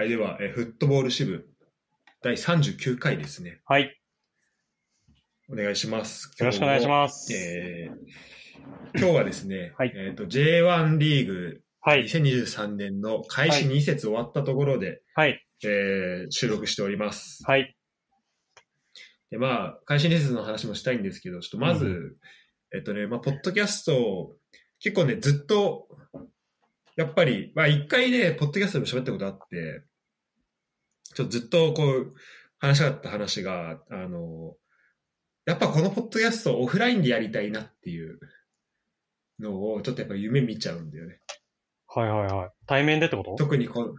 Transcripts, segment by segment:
はい、では、えーフットボール支部第39回ですね。はい。お願いします。よろしくお願いしす。ます。えー今日はですね、はいえっ、と、J1 リーグはい。2023年の開始2節終わったところで、はい。えー収録しております。はい。で、まあ、開始2節の話もしたいんですけど、ちょっとまず、うえっとね、まあ、ポッドキャスト、結構ね、ずっと、やっぱり、まあ、一回ね、ポッドキャストでも喋ったことあって、ちょっとずっとこう、話したかった話が、あの、やっぱこのポッドキャストをオフラインでやりたいなっていうのを、ちょっとやっぱ夢見ちゃうんだよね。はいはいはい。対面でってこと？特にこの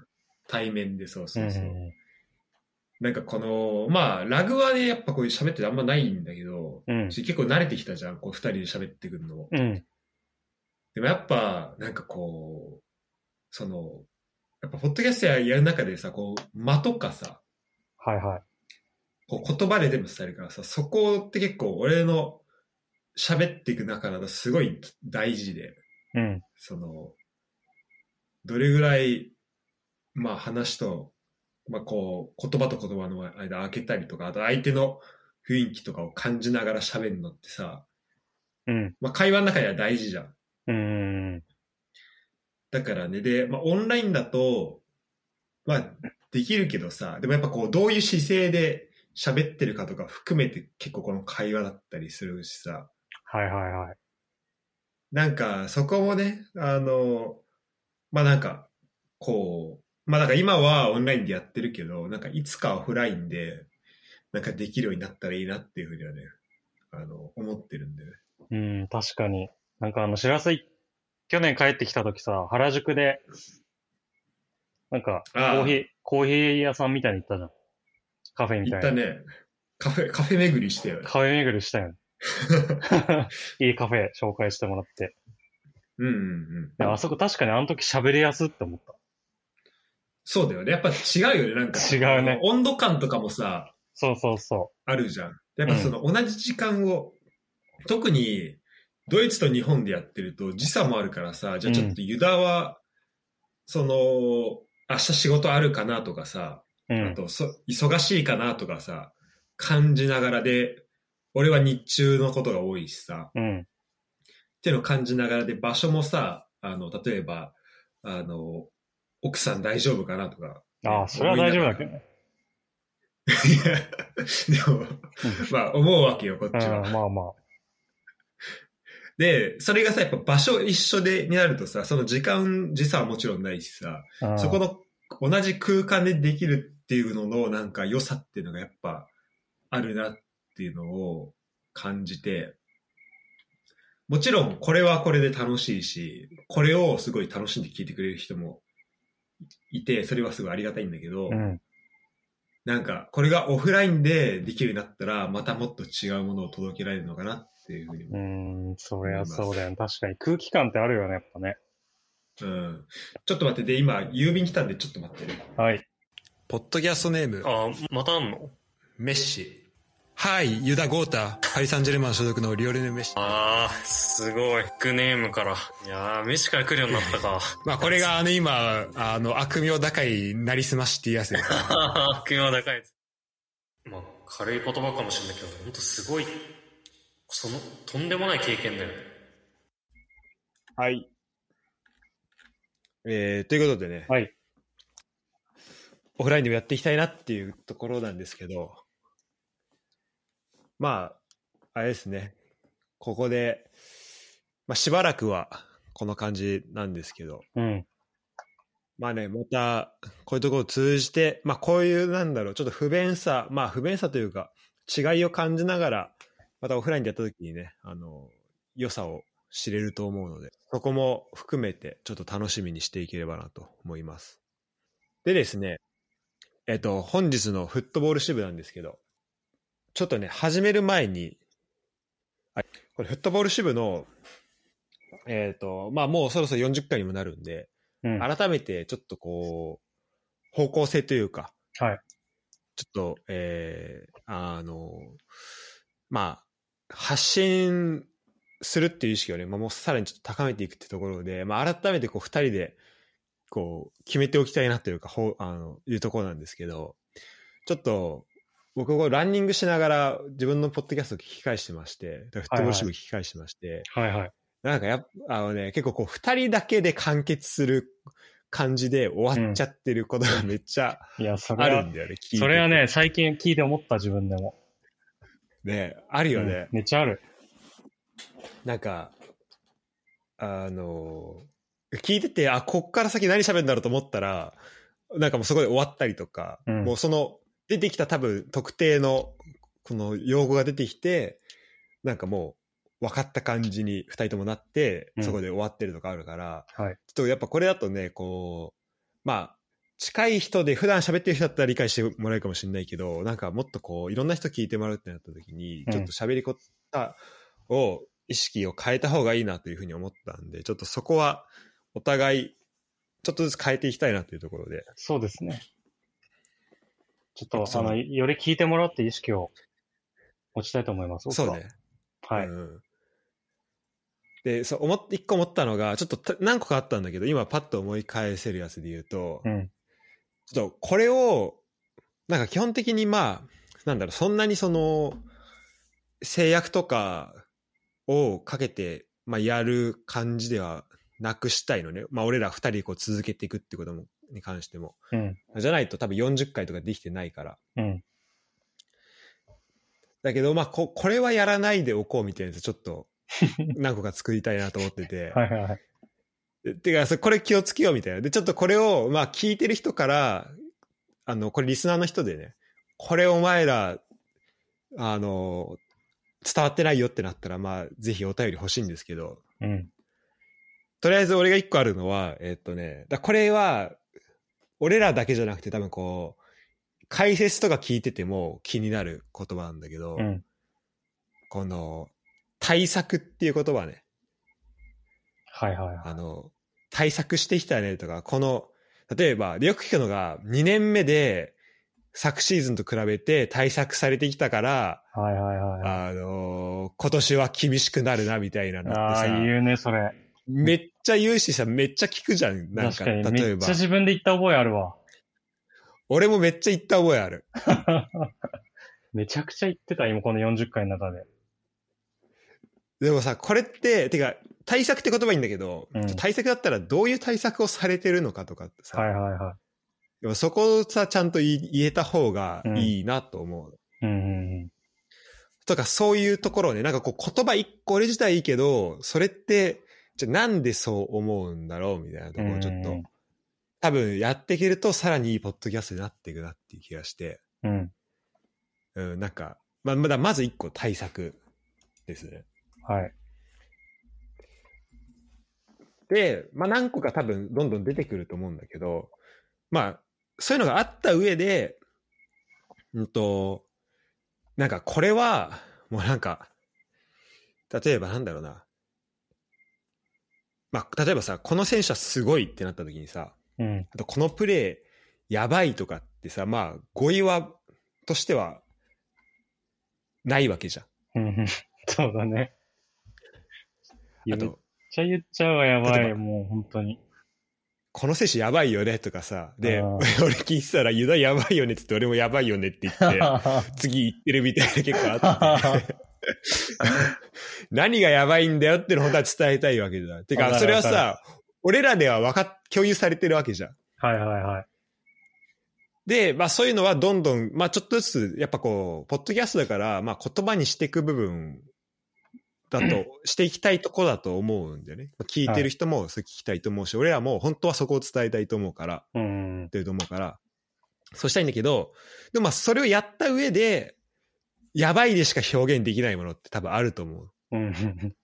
対面で、そうそうそう。んなんかこの、まあ、ラグはね、やっぱこういう喋っててあんまないんだけど、うん。結構慣れてきたじゃん、こう二人で喋ってくるのも。うん。でもやっぱ、なんかこう、その、やっぱポッドキャストややる中でさ、こう、間とかさ、はいはい。こう言葉で全部伝えるからさ、そこって結構俺の喋っていく中だとすごい大事で、うん。その、どれぐらい、まあ話と、まあこう、言葉と言葉の間開けたりとか、あと相手の雰囲気とかを感じながら喋るのってさ、うん。まあ会話の中では大事じゃん。うん。だからね、で、まあ、オンラインだと、まあ、できるけどさ、でもやっぱこう、どういう姿勢で喋ってるかとか含めて結構この会話だったりするしさ、はいはいはい。なんかそこもね、あの、まあなんか、こう、まあなんか今はオンラインでやってるけど、なんかいつかオフラインで、なんかできるようになったらいいなっていうふうにはね、あの、思ってるんでね。うん、確かに。なんかあの、知らせい、去年帰ってきた時さ、原宿で、なんか、コーヒー、コーヒー屋さんみたいに行ったじゃん。カフェみたいな。行ったね、カフェ、カフェ巡りしてよね。カフェ巡りしたよね。いいカフェ紹介してもらって。うんうんうん。であそこ確かにあの時喋りやすって思った。そうだよね。やっぱ違うよね。なんか。違うね温度感とかもさ、そうそうそあるじゃん。やっぱその同じ時間を、特にドイツと日本でやってると時差もあるからさ、じゃあちょっとユダは、その、明日仕事あるかなとかさ、う。うん。あとそ忙しいかなとかさ、感じながらで、俺は日中のことが多いしさ、うん。っていうのを感じながらで、場所もさ、あの、例えば、あの、奥さん大丈夫かなとか。ああ、それは大丈夫だけどね。いや、でも、まあ思うわけよ、こっちは。うん、まあまあ。で、それがさ、やっぱ場所一緒で、になるとさ、その時間、時差はもちろんないしさ、うんそこの同じ空間でできるっていうののなんか良さっていうのがやっぱあるなっていうのを感じて、もちろんこれはこれで楽しいし、これをすごい楽しんで聞いてくれる人もいて、それはすごいありがたいんだけど、うん。なんかこれがオフラインでできるようになったら、またもっと違うものを届けられるのかなっていうふうにうーん、そりゃそうだよね。確かに空気感ってあるよね、やっぱね。うん。ちょっと待って、で、今、郵便来たんで、ちょっと待ってね。はい。ポッドキャストネーム、あ、またあんの？メッシ。はい、ユダ・ゴータ、パリ・サンジェルマン所属のリオレネ・メッシ。あー、すごい。ビッグネームから。いやー、飯から来るようになったか。まあ、これが、あの、今、あの、悪名高い、なりすましっていうやつです。悪名高い。まあ、軽い言葉かもしれないけど、ほんとすごい、その、とんでもない経験だよね。はい。えー、ということでね、はい。オフラインでもやっていきたいなっていうところなんですけど、まあ、あれですね、ここで、まあ、しばらくはこの感じなんですけど、うん。まあね、また、こういうところを通じて、まあこういう、なんだろう、ちょっと不便さ、まあ不便さというか、違いを感じながら、またオフラインでやった時にね、あの、良さを知れると思うので、そこも含めて、ちょっと楽しみにしていければなと思います。でですね、えっと、本日のフットボール支部なんですけど、ちょっとね、始める前に、あこれフットボール支部の、えっ、と、まあもうそろそろ40回にもなるんで、うん。はい。改めてちょっとこう、方向性というか、ちょっと、えー、あの、まあ、発信するっていう意識をね、まあ、もうさらにちょっと高めていくってところで、まあ、改めてこう、二人で、こう、決めておきたいなというか、ほうあの、いうところなんですけど、ちょっと、僕、こうランニングしながら自分のポッドキャストを聞き返してまして、フットボール支部聞き返してまして、はいはい。なんかやっぱ、あのね、結構こう、二人だけで完結する感じで終わっちゃってることがめっちゃあるん、だよね、聞いててそれはね、最近聞いて思った自分でも。ね、あるよね。うんめっちゃある。なんか、あの、聞いてて、あ、こっから先何喋るんだろうと思ったら、なんかもうそこで終わったりとか、うんもうその、出てきた多分特定の、この用語が出てきて、なんかもう分かった感じに二人ともなって、うんそこで終わってるとかあるから、はい。ちょっとやっぱこれだとね、こう、まあ、近い人で普段喋ってる人だったら理解してもらえるかもしれないけど、なんかもっとこう、いろんな人聞いてもらうってなった時に、うんちょっと喋り方を、意識を変えた方がいいなというふうに思ったんで、ちょっとそこはお互い、ちょっとずつ変えていきたいなというところで。そうですね。ちょっと、その、より聞いてもらうって意識を持ちたいと思います。そうね。。はい。うんで、そう、思って、一個思ったのが、ちょっとた何個かあったんだけど、今パッと思い返せるやつで言うと、うん。ちょっとこれを、なんか基本的にまあ、なんだろう、そんなにその、制約とかをかけて、まあ、やる感じではなくしたいのね。まあ、俺ら二人でこう続けていくってことも、に関しても。うん。じゃないと多分40回とかできてないから。うん。だけど、まあ、こ、これはやらないでおこうみたいなやつ、ちょっと、何個か作りたいなと思ってて。はいはいはい。でてか、これ気をつけようみたいな。で、ちょっとこれを、まあ聞いてる人から、あの、これリスナーの人でね、これお前ら、あの、伝わってないよってなったら、まあ、ぜひお便り欲しいんですけど、うん。とりあえず俺が一個あるのは、えっとね、だこれは、俺らだけじゃなくて多分こう、解説とか聞いてても気になる言葉なんだけど、うん。この、対策っていう言葉ね。はいはいはい。あの、対策してきたねとか、この、例えば、でよく聞くのが、2年目で、昨シーズンと比べて対策されてきたから、はいはいはいはい。あのー今年は厳しくなるな、みたいなのってああさ、ー、言うね、それ。めっちゃ言うしさ、めっちゃ聞くじゃん。なんか、確かに。例えばめっちゃ。自分で言った覚えあるわ。俺もめっちゃ言った覚えある。めちゃくちゃ言ってた、今この40回の中で。でもさ、これって、てか、対策って言葉いいんだけど、うん対策だったらどういう対策をされてるのかとかってさ、はいはいはでもそこをさ、ちゃんと言えた方がいいなと思う。い。うんうんとか、そういうところをね、なんかこう言葉一個俺自体いいけど、それって、じゃあなんでそう思うんだろうみたいなところをちょっと、うん多分やっていけるとさらにいいポッドキャストになっていくなっていう気がして、うん。うん、なんか、まあ、まだまず一個対策ですね。はい。で、まあ何個か多分どんどん出てくると思うんだけど、まあ、そういうのがあった上で、うんと、なんかこれは、もうなんか、例えばなんだろうな。まあ、例えばさ、この選手はすごいってなった時にさ、うん。あとこのプレーやばいとかってさ、まあ、語彙は、としては、ないわけじゃん。そうだね。あと、ちゃ言っちゃうわ、やばい。もう本当に。この選手やばいよねとかさ、で、あ 俺ー聞いてたら、ユダやばいよねって言って、俺もやばいよねって言って、次行ってるみたいな結構あって。何がやばいんだよってのを本当は伝えたいわけじゃん。てか、それはわさ、俺らでは分かっ、共有されてるわけじゃん。はいはいはい。で、まあそういうのはどんどん、まあちょっとずつ、やっぱこう、ポッドキャストだから、まあ言葉にしていく部分だと、していきたいとこだと思うんだよね。まあ聞いてる人もそれ聞きたいと思うし、俺らも本当はそこを伝えたいと思うから、うん。ってると思うから、そうしたいんだけど、でもまあそれをやった上で、やばいでしか表現できないものって多分あると思う。うん。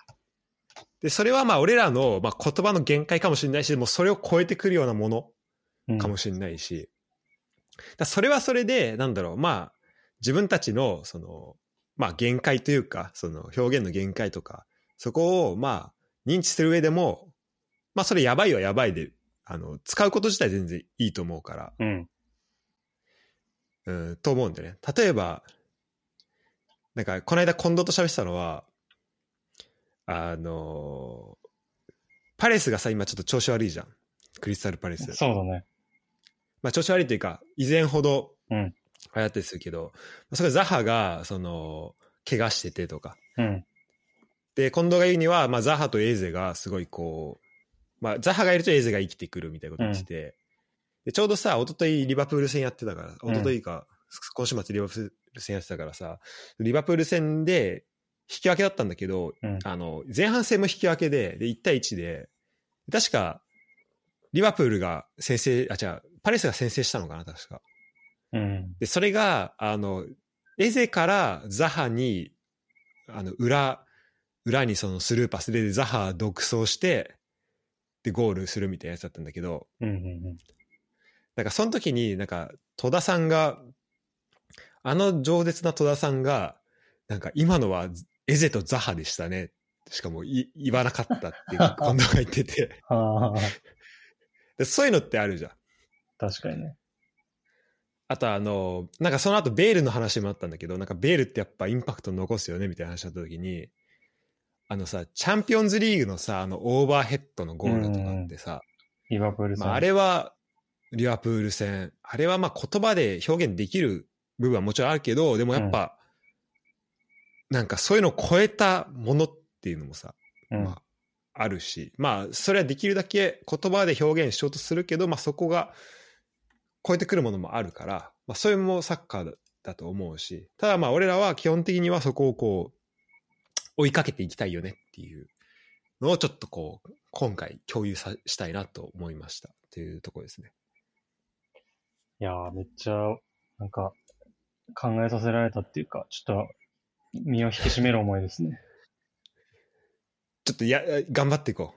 で、それはまあ俺らの、まあ、言葉の限界かもしれないし、でもそれを超えてくるようなものうん。かもしれないし、だそれはそれで、なんだろう、まあ自分たちの、その、まあ限界というか、その表現の限界とか、そこをまあ認知する上でも、まあそれやばいはやばいで、あの、使うこと自体全然いいと思うから、うん。うん、と思うんだよね。例えば、なんか、この間近藤と喋ってたのは、あの、パレスがさ、今ちょっと調子悪いじゃん。クリスタルパレス。そうだね。まあ、調子悪いというか、以前ほどうん流行ってるするけど、それザハが、その、怪我しててとか。うん。で、近藤が言うには、まあ、ザハとエーゼがすごいこう、まあ、ザハがいるとエーゼが生きてくるみたいなこと言ってて、でちょうどさ、一昨日リバプール戦やってたから、うん一昨日か、今週末リバプール戦やってたからさ、リバプール戦で引き分けだったんだけど、うんあの、前半戦も引き分けで、で、1対1で、確か、リバプールが先制、あ、違う、パレスが先制したのかな、確か。うん。で、それが、あの、エゼからザハに、あの、裏、裏にそのスルーパスでザハ独走して、で、ゴールするみたいなやつだったんだけど、うん。うん。なんかその時になんか戸田さんが、あの饒舌な戸田さんが、なんか今のはエゼとザハでしたね。しかもい言わなかったっていう、近藤が言っててああ、で。そういうのってあるじゃん。確かにね。あとあの、なんかその後ベールの話もあったんだけど、なんかベールってやっぱインパクト残すよねみたいな話だった時に、あのさ、チャンピオンズリーグのさ、あのオーバーヘッドのゴールとかってさ、リバプール戦。まあ、あれはリバプール戦、あれはまあ言葉で表現できる部分はもちろんあるけど、でもやっぱ、なんかそういうのを超えたものっていうのもさ、うん。まあ、あるし、まあ、それはできるだけ言葉で表現しようとするけど、まあ、そこが超えてくるものもあるから、まあ、それもサッカーだだと思うし、ただまあ、俺らは基本的にはそこをこう、追いかけていきたいよねっていうのをちょっとこう、今回共有さしたいなと思いましたっていうところですね。いやー、めっちゃ、なんか、考えさせられたっていうか、ちょっと、身を引き締める思いですね。ちょっとや、頑張っていこ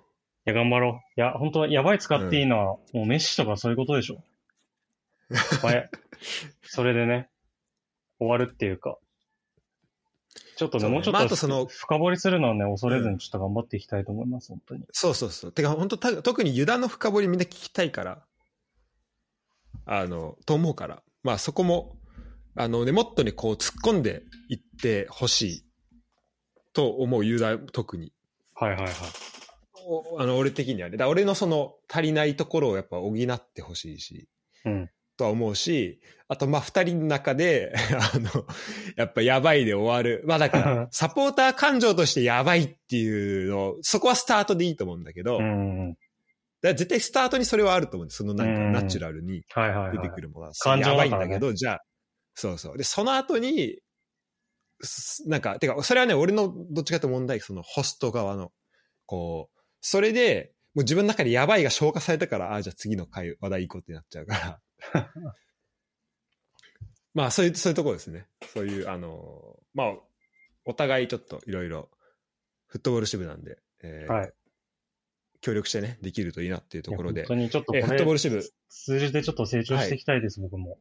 いや、頑張ろう。いや、本当はやばい使っていいのは、もうメッシとかそういうことでしょ。まあそれでね、終わるっていうか。ちょっとね、ねもうちょっと、まああとその深掘りするのはね、恐れずにちょっと頑張っていきたいと思います、本当に。う。そうそうそう。てか、本当た特にユダの深掘りみんな聞きたいから、あの、と思うから、まあそこも、あのね、もっとね、こう突っ込んでいってほしいと思うユダ特に。はいはいはい。おあの俺的にはね。だ俺のその足りないところをやっぱ補ってほしいし、うん。とは思うし、あとまあ二人の中で、あの、やっぱやばいで終わる。まあだから、サポーター感情としてやばいっていうの、そこはスタートでいいと思うんだけど、うんうん。ら絶対スタートにそれはあると思うんです。そのなんかうんナチュラルにはいはいはい。出てくるものは。感情やばいんだけど、じゃあ、そうそう。で、その後に、すなんか、てか、それはね、俺のどっちかというと問題、そのホスト側の、こう、それで、もう自分の中でやばいが消化されたから、ああ、じゃあ次の回、話題行こうってなっちゃうから。まあ、そういう、そういうところですね。そういう、あの、まあ、お互いちょっといろいろ、フットボール支部なんで、えーはい。協力してね、できるといいなっていうところで本、当にちょっとこえーフットボーれ、ル支部、数字でちょっと成長していきたいです、僕も。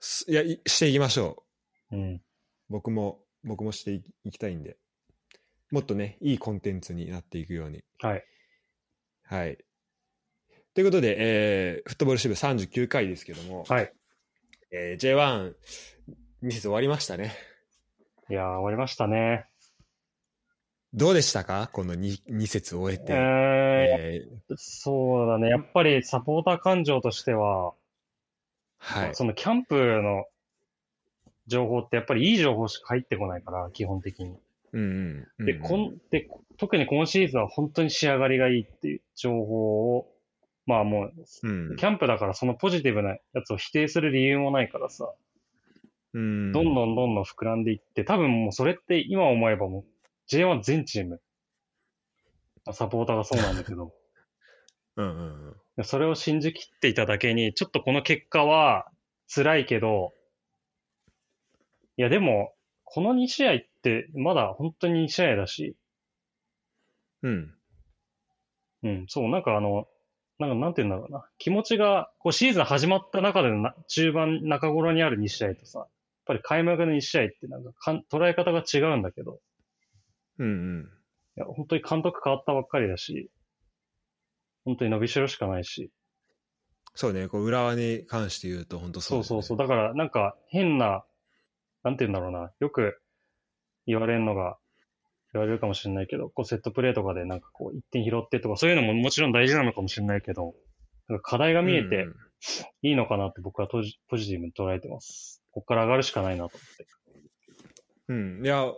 すいや、いしていきましょう。うん。僕も、僕もしていいきたいんで、もっとね、いいコンテンツになっていくように。はい。はい。ということで、えーフットボール支部39回ですけども、はい。えー J1、2節終わりましたね。いやー、終わりましたね。どうでしたか？この 2, 2節終えて。えー、えーそうだね。やっぱりサポーター感情としては、はい。そのキャンプの情報ってやっぱりいい情報しか入ってこないから、基本的に。うんうんうん。で、こんで特に今シーズンは本当に仕上がりがいいっていう情報を、まあもう、うんキャンプだからそのポジティブなやつを否定する理由もないからさ、うん。どんどんどんどん膨らんでいって、多分もうそれって今思えばもう J1 全チーム、サポーターがそうなんだけど、うんうんうん。それを信じきっていただけに、ちょっとこの結果は辛いけど、いやでも、この2試合ってまだ本当に2試合だし、うん。うん、そう、なんかあの、なんかなんて言うんだろうな。気持ちが、こうシーズン始まった中でのな中盤、中頃にある2試合とさ、やっぱり開幕の2試合ってなんかかん捉え方が違うんだけど、うんうん。いや、本当に監督変わったばっかりだし、本当に伸びしろしかないし、そうね、こう浦和に関して言うと本当そですねそううそうそう。だから、なんか変な、なんて言うんだろうな。よく言われるのが、言われるかもしれないけど、こうセットプレーとかでなんかこう一点拾ってとか、そういうのももちろん大事なのかもしれないけど、なんか課題が見えてうんいいのかなって僕はポジポジティブに捉えてます。ここから上がるしかないなと思って。うん、いや、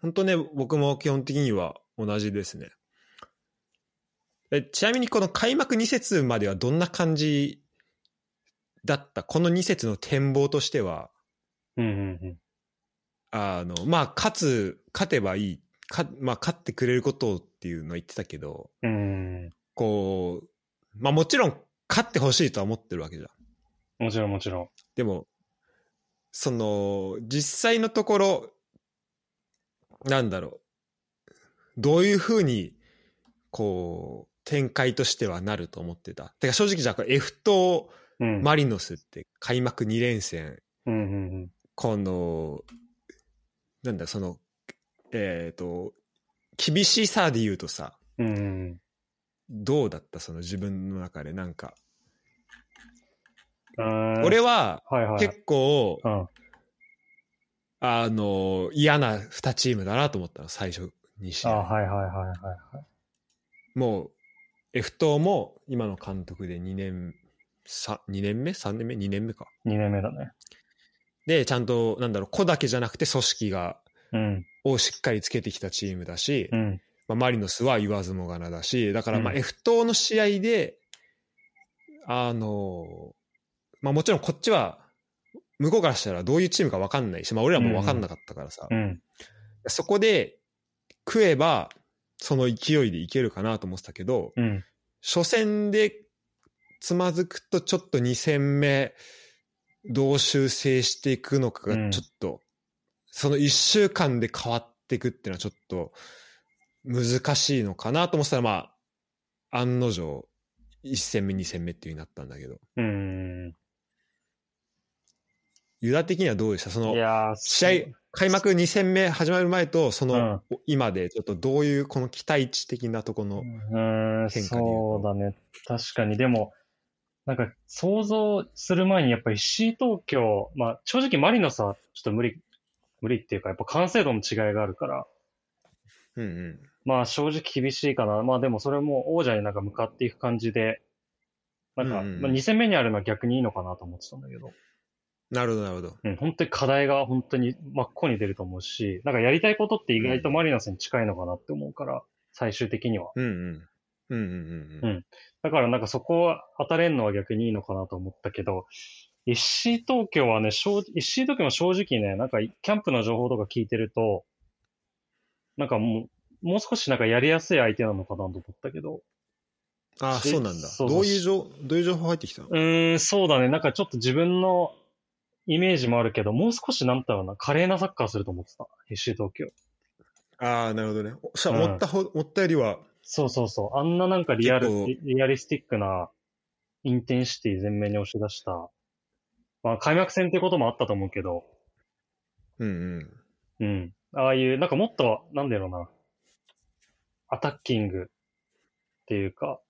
本当ね、僕も基本的には同じですね。えちなみにこの開幕2節まではどんな感じだった？この2節の展望としては、うんうんあの、まあ、勝つ、勝てばいい、かまあ、勝ってくれることをっていうのは言ってたけど、うん。うん。こう、まあもちろん勝ってほしいとは思ってるわけじゃん。もちろんもちろん。でも、その、実際のところ、なんだろう、どういうふうに、こう、展開としてはなると思ってた。てか正直じゃあ、F とうん。マリノスって開幕2連戦、うんうんこの、なんだ、その、えっ、と、厳しさで言うとさ、うん。どうだった？その自分の中でなんか。うん。俺ははいはい。結構、うん。あの、嫌な2チームだなと思ったの、最初に試あ合。はいはいはいはいはい。もう、F 党も今の監督で2年、さ2年目 ?3 年目 ?2 年目か。2年目だね。で、ちゃんと、なんだろう、子だけじゃなくて組織が、うん。をしっかりつけてきたチームだし、うん。まあ、マリノスは言わずもがなだし、だからまあうん F 党の試合で、あの、まあもちろんこっちは、向こうからしたらどういうチームか分かんないし、まあ俺らも分かんなかったからさ、うん。そこで食えば、その勢いでいけるかなと思ってたけど、うん。初戦でつまずくとちょっと2戦目どう修正していくのかうんがちょっと、その1週間で変わっていくっていうのはちょっと難しいのかなと思ってたらまあ案の定1戦目2戦目っていう風になったんだけどうん。ユダ的にはどうでした？その試合開幕2戦目始まる前とその、うん今でちょっとどういうこの期待値的なとこの、うーん、変化で言うとそうだね。確かに。でも、なんか想像する前にやっぱり C 東京、まあ正直マリノスはちょっと無理、無理っていうかやっぱ完成度の違いがあるから、うんうん。まあ正直厳しいかな。まあでもそれも王者になんか向かっていく感じで、なんか、うんうんまあ2戦目にあるのは逆にいいのかなと思ってたんだけど、なるほどなるほど。うん、本当に課題が本当に真っ向に出ると思うし、なんかやりたいことって意外とマリノスに近いのかなって思うから、最終的には。うん。うんうんうんうん。うん。だからなんかそこは当たれんのは逆にいいのかなと思ったけど、石井東京はね、正石井東京も正直ね、なんかキャンプの情報とか聞いてると、なんかもう、もう少しなんかやりやすい相手なのかなと思ったけど、ああ、しそうなんだ。どういう情、どういう情報入ってきたの？うーん、そうだね、なんかちょっと自分のイメージもあるけど、もう少しなんだろうな、華麗なサッカーすると思ってた、石井東京。ああ、なるほどね。おしゃうん思ったほ、思ったよりは、そうそうそう。あんななんかリアル、リアリスティックなインテンシティ全面に押し出した。まあ開幕戦っていうこともあったと思うけど、うんうん。うん。ああいう、なんかもっと、なんだろうな、アタッキングっていうか、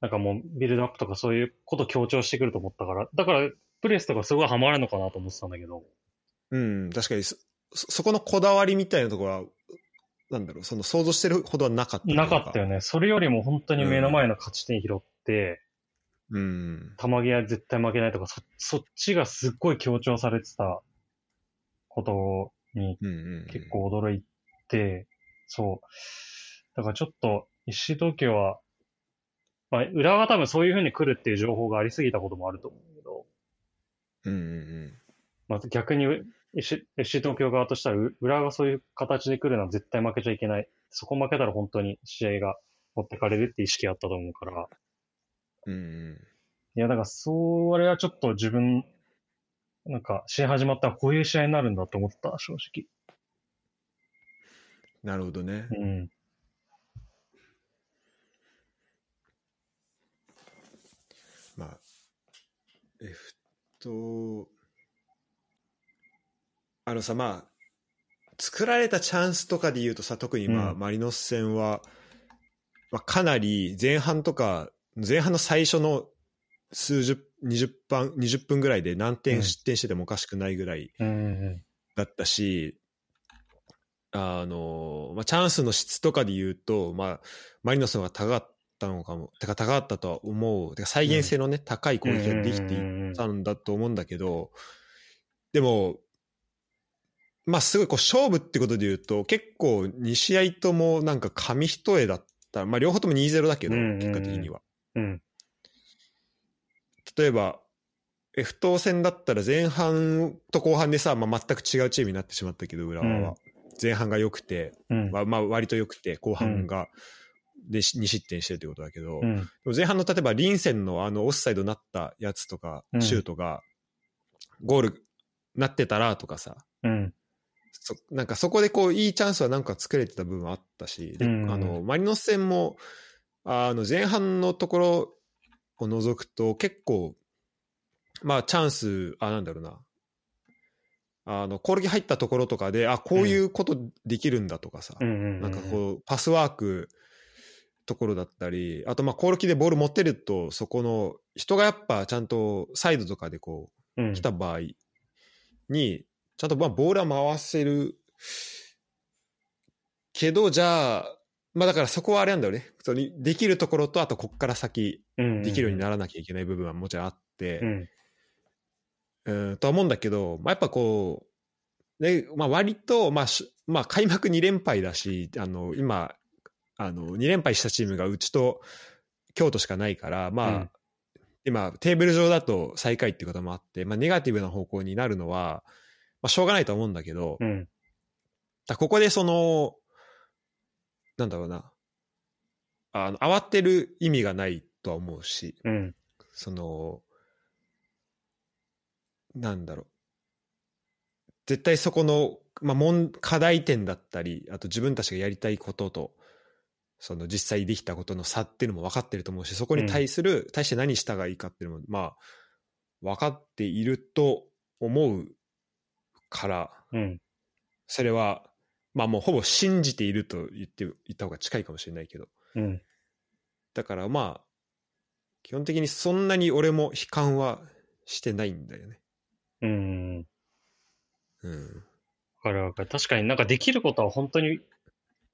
なんかもうビルドアップとかそういうこと強調してくると思ったから、だからプレスとかすごいハマるのかなと思ってたんだけど、うん、確かにそ、そそこのこだわりみたいなところは、なんだろう、その想像してるほどはなかった。なかったよね。それよりも本当に目の前の勝ち点拾って、うん。球際絶対負けないとか、そ、そっちがすっごい強調されてたことにうんうん。結。構驚いて、そう。だからちょっと、石井東京は、まあ、裏が多分そういう風に来るっていう情報がありすぎたこともあると思うけど、うんうんまあ、逆に石東京側としたら、う裏がそういう形で来るのは絶対負けちゃいけない。そこ負けたら本当に試合が持ってかれるって意識あったと思うから、うん。うんいや、だから、それはちょっと自分、なんか、試合始まったらこういう試合になるんだと思った、正直。なるほどね。うん。まあ、F と、あのさ、まあ、作られたチャンスとかで言うとさ、特にまあ、うんマリノス戦は、まあ、かなり前半とか、前半の最初の数十、20分、20分ぐらいで何点うん失点しててもおかしくないぐらいうんうんだったし、あの、まあ、チャンスの質とかで言うと、まあ、マリノスの方が高かっったのかも。てか高かったとは思う。てか再現性のね、高い攻撃ができていったんだと思うんだけど、でも、まあすごいこう勝負ってことで言うと、結構2試合ともなんか紙一重だった。まあ両方とも2-0だけど、うんうんうん結果的には。うん。例えば、F 等戦だったら前半と後半でさ、まあ、全く違うチームになってしまったけど、浦和は。うん前半が良くて、うん。まあ、まあ割と良くて、後半が、で2失点してるってことだけど、うん。前半の例えばリンセンのあのオフサイドになったやつとか、うんシュートが、ゴールなってたらとかさ、うん。そなんかそこでこういいチャンスはなんか作れてた部分はあったし、でうんあのマリノス戦もあの前半のところを除くと結構まあチャンスあなんだろうな。あの攻撃入ったところとかであこういうことできるんだとかさ、うん。なんかこうパスワークところだったりあとまあ攻撃でボール持ってるとそこの人がやっぱちゃんとサイドとかでこううん、来た場合に、ちゃんとまあボールは回せるけど、じゃあ、まあだからそこはあれなんだよね。そのできるところと、あとこっから先うん、できるようにならなきゃいけない部分はもちろんあって、うん。うん、とは思うんだけど、まあやっぱこう、ね、まあ割と、まあし、まあ開幕2連敗だし、あの、今、あの、2連敗したチームがうちと京都しかないから、まあ、うん今、テーブル上だと最下位っていうこともあって、まあネガティブな方向になるのは、まあしょうがないと思うんだけど、うん。だここでその、なんだろうな、あの、慌てる意味がないとは思うし、うん。その、なんだろう。絶対そこの、まあ、問課題点だったり、あと自分たちがやりたいことと、その実際できたことの差っていうのも分かってると思うし、そこに対する、対して何したがいいかっていうのも、まあ、分かっていると思うから、うん。それは、まあもうほぼ信じていると言って、言った方が近いかもしれないけど。うん。だからまあ、基本的にそんなに俺も悲観はしてないんだよね。うん。うん。わかるわかる。確かになんかできることは本当に、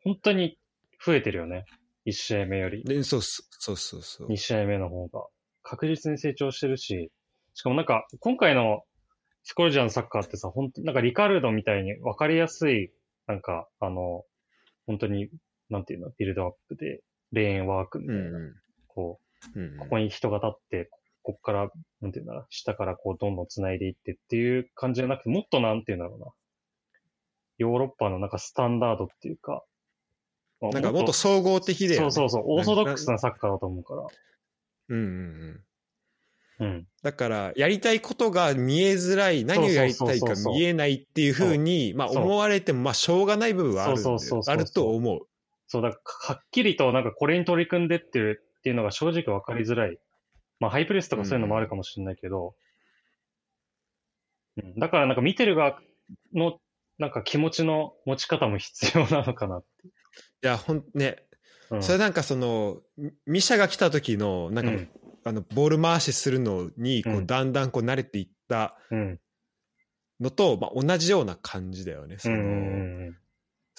本当に増えてるよね。1試合目より。でそうそうそうそう。2試合目の方が。確実に成長してるし、しかもなんか、今回のスコルジャーのサッカーってさ、本当なんかリカルドみたいに分かりやすい、なんか、あの、本当に、なんていうの、ビルドアップで、レーンワークみたいな、うんこうん。う、ここに人が立って、こっから、なんていうんだろう、下からこう、どんどん繋いでいってっていう感じじゃなくて、もっとなんていうんだろうな。ヨーロッパのなんかスタンダードっていうか、まあなんかもっと総合的で、そうそうそう、オーソドックスなサッカーだと思うから。うんうんうん。うん。だから、やりたいことが見えづらい、何をやりたいか見えないっていうふうに、まあ思われても、まあしょうがない部分はあるあると思う。そう、だからはっきりとなんかこれに取り組んでってるっていうのが正直分かりづらい。まあハイプレスとかそういうのもあるかもしれないけど、うん、だからなんか見てる側のなんか気持ちの持ち方も必要なのかなって。いや、ほん、ね、うん、それなんかその、ミシャが来た時の、なんか、うんあの、ボール回しするのに、こう、うんだんだんこう慣れていったうん。のと、まあ同じような感じだよね。その、うんうん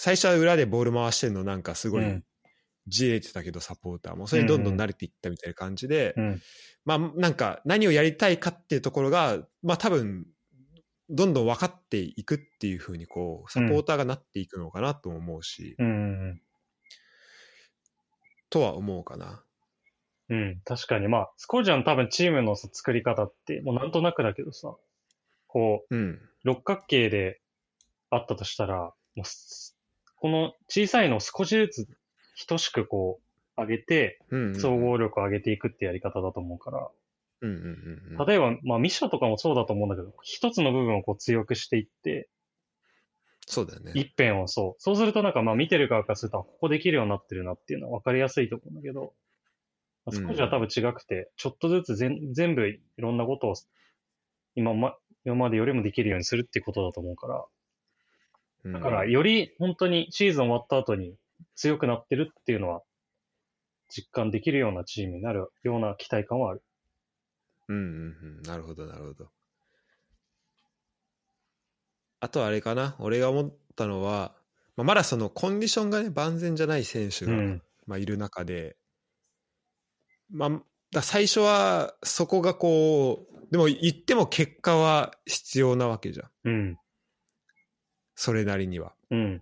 最初は裏でボール回してるのなんかすごいうんじれてたけど、サポーターも。それにどんどん慣れていったみたいな感じで、うん。うん。まあなんか何をやりたいかっていうところが、まあ多分、どんどん分かっていくっていうふうにこう、サポーターがなっていくのかなとも思うし、うんうんとは思うかな。うん。うん。確かにまあ、スコージャンの多分チームのさ作り方って、もうなんとなくだけどさ、こう、うん。六角形であったとしたら、もうすこの小さいのを少しずつ等しくこう上げて。総合力を上げていくってやり方だと思うから、うんうんうんうん。例えば、まあミッションとかもそうだと思うんだけど、一つの部分をこう強くしていって、そうだよね。一辺をそう。そうするとなんかまあ見てる側からすると、あここできるようになってるなっていうのは分かりやすいと思うんだけど、まあ少しは多分違くて、ちょっとずつ全全部いろんなことを今ま、今までよりもできるようにするってことだと思うから、うんだから、より本当にシーズン終わった後に強くなってるっていうのは、実感できるようなチームになるような期待感はある。うんうんうん。なるほど、なるほど。あとはあれかな、俺が思ったのは、まあ、まだそのコンディションがね、万全じゃない選手が、うん。まあ、いる中で、まあ、だ最初はそこがこう、でも言っても結果は必要なわけじゃん。うん。それなりには。うん。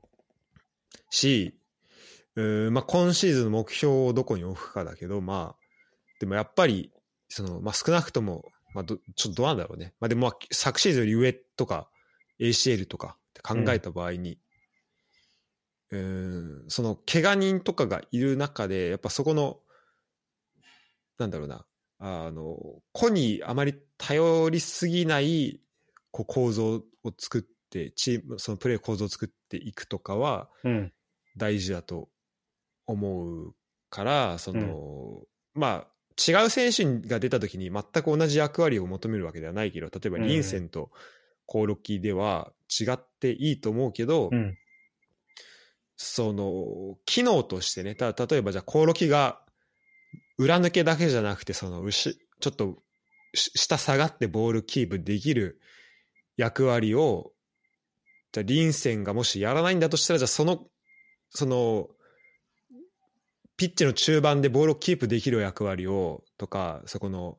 し、うーんまあ、今シーズンの目標をどこに置くかだけど、まあ、でもやっぱり、その、まあ、少なくとも、まあ、どちょっとどうなんだろうね。まあ、でも、まあ、昨シーズンより上とか、ACL とかって考えた場合に、うーん、その、怪我人とかがいる中で、やっぱそこの、なんだろうな、あの、個にあまり頼りすぎない、こう、構造を作って、チーム、そのプレー構造を作っていくとかは、うん。大事だと思うから、その、まあ、違う選手が出た時に全く同じ役割を求めるわけではないけど、例えばうんうんリンセンとコオロキでは違っていいと思うけど、うん。その、機能としてね、た例えばじゃあコオロキが裏抜けだけじゃなくて、その、うしちょっとし下下がってボールキープできる役割を、じゃあリンセンがもしやらないんだとしたら、じゃあその、その、ピッチの中盤でボールをキープできる役割を、とか、そこの、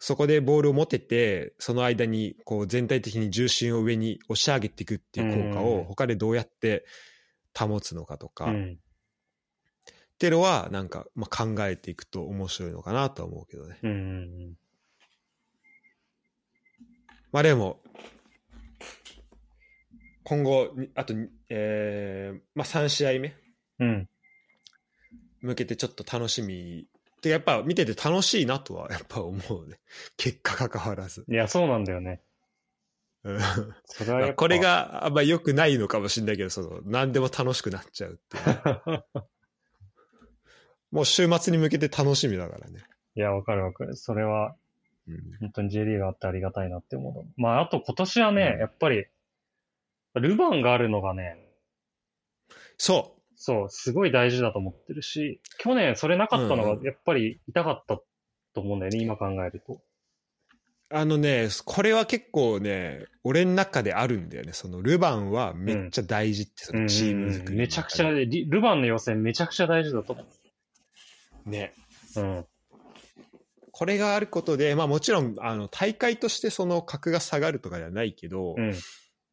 そこでボールを持てて、その間にこう全体的に重心を上に押し上げていくっていう効果うんを他でどうやって保つのかとか、っうん。ていうのはなんか、まあ、考えていくと面白いのかなとは思うけどね。うん。うん。まあでも、今後に、あと、えーまあ3試合目うん。向けてちょっと楽しみ。で、やっぱ見てて楽しいなとは やっぱ思うね。結果関わらず。いや、そうなんだよね。うんそれはやっぱこれ。があんま良くないのかもしれないけど、その、何でも楽しくなっちゃうっていう。もう週末に向けて楽しみだからね。いや、わかるわかる。それは、うん。本当に J リーグあってありがたいなって思うの。まあ、あと今年はね、うんやっぱり、ルヴァンがあるのがね、そそう、すごい大事だと思ってるし、去年それなかったのうんうがやっぱり痛かったと思うんだよね、今考えると。う。あのね、これは結構ね、俺の中であるんだよね。その、ルヴァンはめっちゃ大事って、そのチーム作りの中で、めちゃくちゃ、リルヴァンの予選めちゃくちゃ大事だと思ね。う。うん。これがあることで、まあもちろん、あの、大会としてその格が下がるとかではないけど、うん。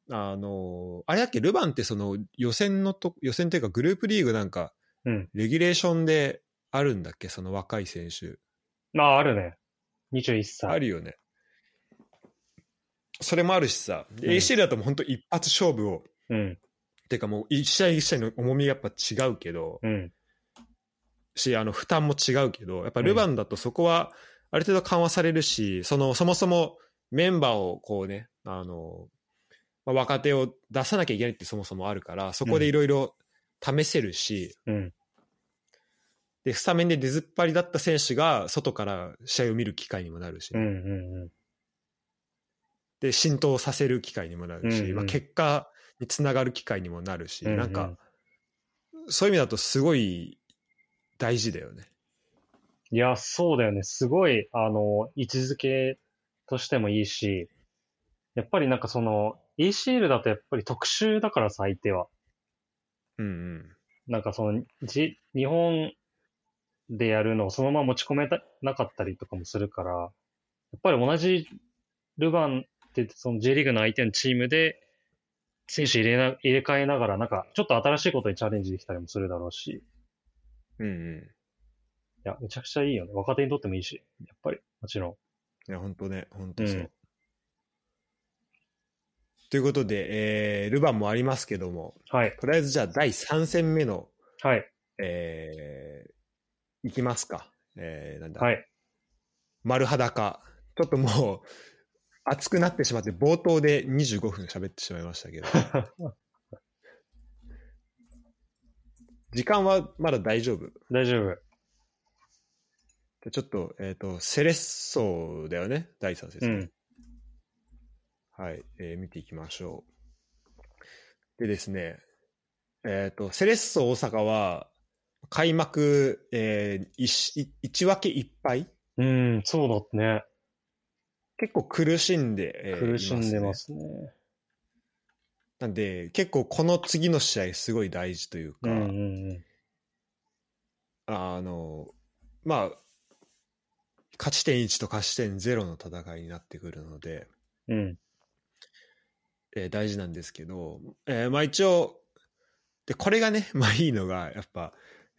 あの、あれだっけ、ルヴァンってその予選のと、予選っていうかグループリーグなんか、うん。レギュレーションであるんだっけ、その若い選手。まあ、あるね。21歳。あるよね。それもあるしさ、でうん ACL だともう本当一発勝負を、うん。てかもう一試合一試合の重みがやっぱ違うけど、うん。し、あの負担も違うけど、やっぱルヴァンだとそこはある程度緩和されるし、そのそもそもメンバーをこうね、あの、まあ、若手を出さなきゃいけないってそもそもあるから、そこでいろいろ試せるし、うん。で、スタメンで出ずっぱりだった選手が外から試合を見る機会にもなるし、うん。うん。で、浸透させる機会にもなるし、うんうんまあ、結果につながる機会にもなるし、うんうんなんか、そういう意味だとすごい大事だよね。いや、そうだよね。すごい、あの、位置づけとしてもいいし、やっぱりなんかその、ACL だとやっぱり特殊だからさ、相手は。うんうん。なんかその、じ、日本でやるのをそのまま持ち込めたなかったりとかもするから、やっぱり同じルヴァンってその J リーグの相手のチームで、選手入れな、入れ替えながら、なんかちょっと新しいことにチャレンジできたりもするだろうし、いうんうん。や、めちゃくちゃいいよね。若手にとってもいいし、やっぱり、もちろん。いや、本当ね、本当そう。うんということで、えー、ルヴァンもありますけども、はい。とりあえずじゃあ第3戦目の、はい。えー、いきますか。えー、なんだ、はい。丸裸。ちょっともう、熱くなってしまって、冒頭で25分喋ってしまいましたけど。時間はまだ大丈夫？大丈夫。でちょっと、えっ、と、セレッソだよね、第3節、うん。はい、えー見ていきましょう。でですね、えっ、と、セレッソ大阪は、開幕、えー、1, 1分け1敗うん、そうだね。結構苦しんで、えー苦しんでまいすね。なんで、結構この次の試合すごい大事というか、うんうんうん。あの、まあ、勝ち点1と勝ち点0の戦いになってくるので、うん。えー大事なんですけど、えーまあ一応、で、これがね、まあいいのが、やっぱ、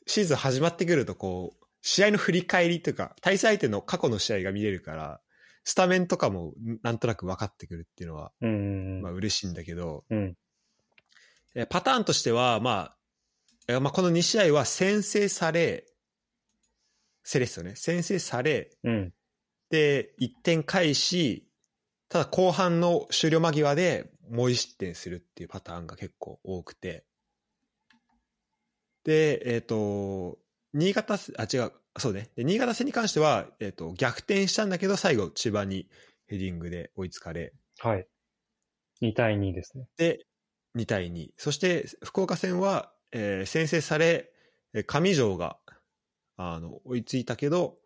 シーズン始まってくると、こう、試合の振り返りというか、対戦相手の過去の試合が見れるから、スタメンとかもなんとなく分かってくるっていうのは、うまあ嬉しいんだけど、うん。えーパターンとしては、まあ、えーまあこの2試合は先制され、セレッソね、先制され、うん。で、1点返し、ただ後半の終了間際でもう1失点するっていうパターンが結構多くて。で、えっ、と、新潟せ、あ、違う、そうね。で新潟戦に関しては、えっ、と、逆転したんだけど、最後、千葉にヘディングで追いつかれ、はい。2対2ですね。で、2対2。そして、福岡戦は、えー先制され、えー上条が、あの、追いついたけど、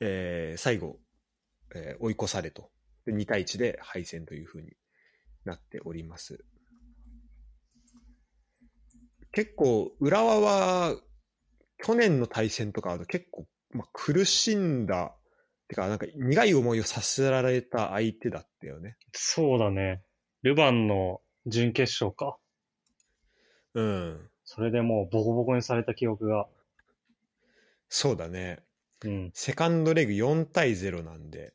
えー最後、えー追い越されと。で2対1で敗戦というふうになっております。結構、浦和は、去年の対戦とかだと結構、まあ、苦しんだ、てか、なんか苦い思いをさせられた相手だったよね。そうだね。ルヴァンの準決勝か。うん。それでもうボコボコにされた記憶が。そうだね。うん。セカンドレグ4対0なんで。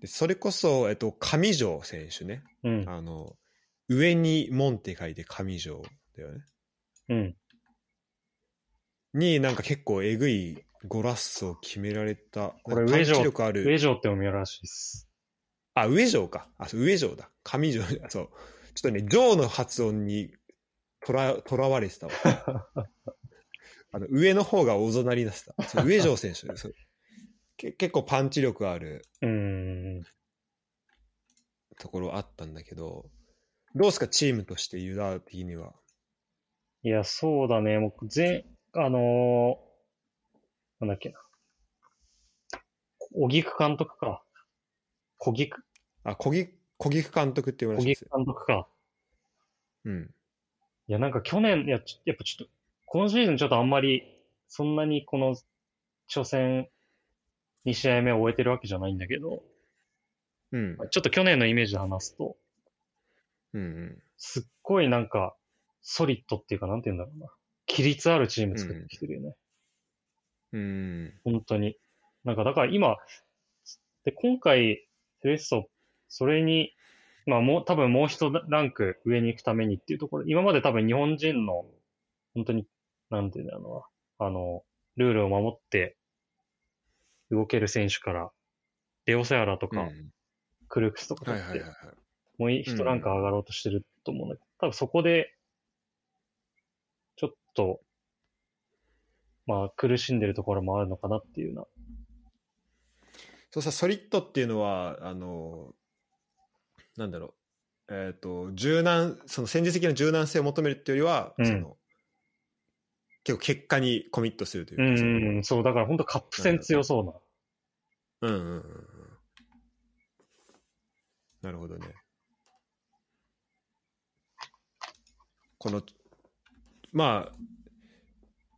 でそれこそ、えっと、上条選手ね。うん。あの、上に門って書いて上条だよね。うん。になんか結構えぐいゴラッソを決められた。これ上条力ある。上条って読みらしいです。あ、上条か。あ、上条だ。上条。あ そう。ちょっとね、条の発音にとら、とらわれてたわ。あの、上の方が大ぞなりだした。上条選手け。結構パンチ力あるうーん。ところあったんだけど、どうですか、チームとしてユダ的には。いや、そうだね。もう、全、あのーなんだっけな。小木久監督か。小木久、あ、小木、小木監督って言われ小木てますよ。監督か。うん。いや、なんか去年、いや、ちやっぱちょっと、今シーズンちょっとあんまり、そんなにこの、初戦、2試合目を終えてるわけじゃないんだけど、うん。ちょっと去年のイメージで話すと、うんうん。すっごいなんか、ソリッドっていうか、なんて言うんだろうな。規律あるチーム作ってきてるよね。うん。本当に。なんか、だから今、で、今回、セレッソ、それに、まあもう、多分もう一ランク上に行くためにっていうところ、今まで多分日本人の、本当に、なんていうんだろうな、あの、ルールを守って動ける選手から、レオセアラとか、うんクルークスとか取って。もう一ランク上がろうとしてると思うんだけど、多分そこで、と、まあ苦しんでるところもあるのかなっていうなそうさ、ソリッドっていうのは、あの、なんだろう、えっ、と、柔軟、その戦術的な柔軟性を求めるっていうよりは、うんその、結構結果にコミットするといううか、そのん、そう、だから本当カップ戦強そうな。うんうんうんうん。なるほどね。この、まあ、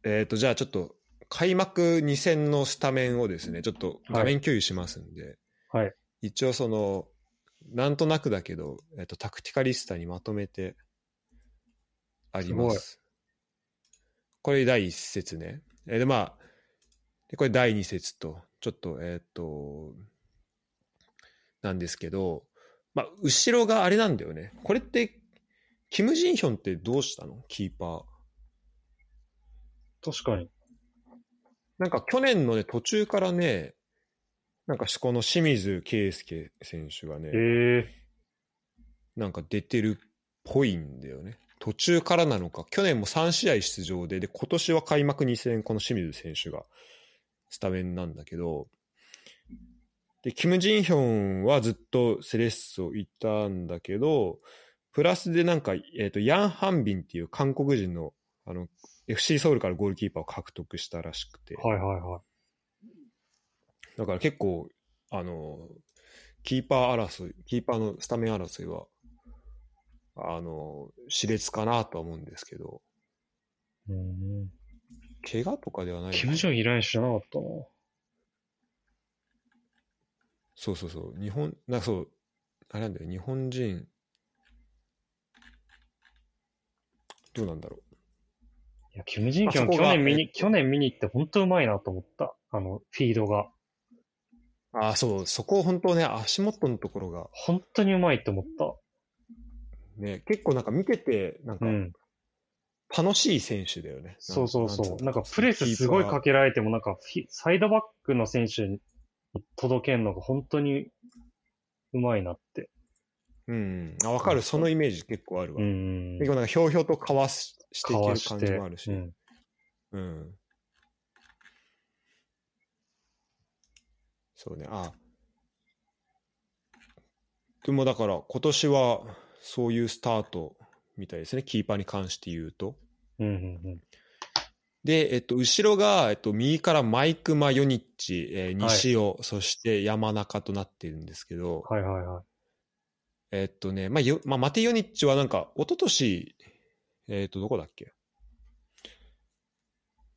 えっ、と、じゃあちょっと、開幕2戦のスタメンをですね、ちょっと画面共有しますんで、はい。一応その、なんとなくだけど、えっ、と、タクティカリスタにまとめてあります。すこれ第一節ね。えーで、まあ、でこれ第二節と、ちょっと、えっ、と、なんですけど、まあ、後ろがあれなんだよね。これって、キム・ジンヒョンってどうしたの？キーパー。確かに。なんか去年のね、途中からね、なんかこの清水圭介選手がね、ええなんか出てるっぽいんだよね。途中からなのか、去年も3試合出場で、で、今年は開幕2戦、この清水選手がスタメンなんだけど、で、キム・ジンヒョンはずっとセレッソいたんだけど、プラスでなんか、えっ、と、ヤン・ハンビンっていう韓国人の、あの、FC ソウルからゴールキーパーを獲得したらしくて、はいはいはい。だから結構、あの、キーパー争い、キーパーのスタメン争いは、あの、熾烈かなとは思うんですけど、うん。怪我とかではないキム・ジョンいらん知らなかったな。そうそうそう、日本、なそう、あれなんだよ、日本人、どうなんだろいや、キム・ジンキョン去年見に、えっと去年見に行って本当うまいなと思った。あの、フィードが。う。ああ、そう、そこ本当ね、足元のところが、本当にうまいと思った。ね、結構なんか見てて、なんかうん。楽しい選手だよね。そうそうそう。なんかプレスすごいかけられても、なんかフィサイドバックの選手に届けるのが本当にうまいなって。うん、あ、わかる、そのイメージ結構あるわ。うん。結構なんかひょうひょうとかわししていける感じもあるし。うん。うん。そうね、あでもだから今年はそういうスタートみたいですね、キーパーに関して言うと。うんうんで、えっと、後ろが、えっと、右からマイク・マヨニッチ、えー西尾、そして山中となっているんですけど、はいはいはい。えっとね、まあ、よまあ、マテヨニッチはなんか、一昨年えっと、どこだっけ？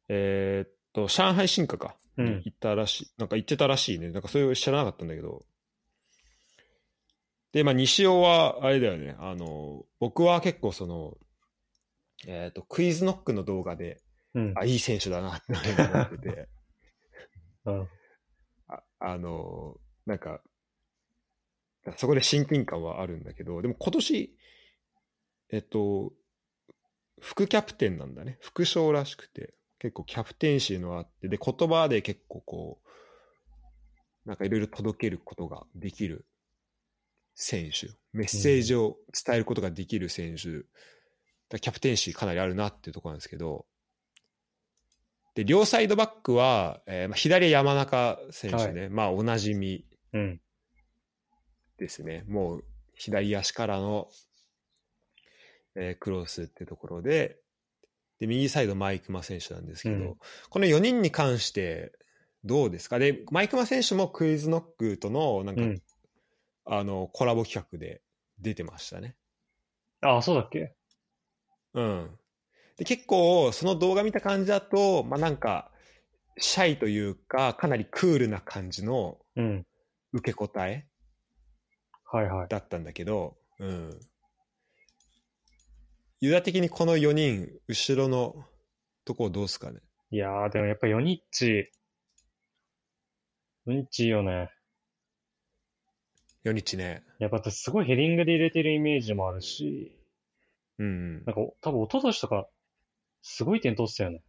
えーっと、上海新華か。うん行ったらしい。なんか行ってたらしいね。なんかそれを知らなかったんだけど。で、まあ、西尾は、あれだよね。あの、僕は結構その、えーっと、クイズノックの動画で、うん。あ、いい選手だなって思ってて、うん。ああの、なんか、そこで親近感はあるんだけど、でも今年、えっと、副キャプテンなんだね。副将らしくて、結構キャプテンシーのあって、で、言葉で結構こう、なんかいろいろ届けることができる選手、メッセージを伝えることができる選手、だからキャプテンシーかなりあるなっていうところなんですけど、で、両サイドバックは、えーまあ、左山中選手ね、まあおなじみ。うん。ですね。もう左足からの、えークロスっていうところで、で、右サイドマイクマ選手なんですけど、うんこの4人に関してどうですか？で、マイクマ選手もクイズノックとのなんか、うん。あのコラボ企画で出てましたね。ああ、そうだっけ？うん。で、結構その動画見た感じだと、まあなんか、シャイというか、かなりクールな感じのうん。受け答えはいはい。だったんだけど、うん。ユダ的にこの4人、後ろのとこどうすかね？いやー、でもやっぱヨニッチ、ヨニッチいいよね。4日ね。やっぱすごいヘディングで入れてるイメージもあるし、うん。なんか多分一昨年とか、すごい点取ってたよね。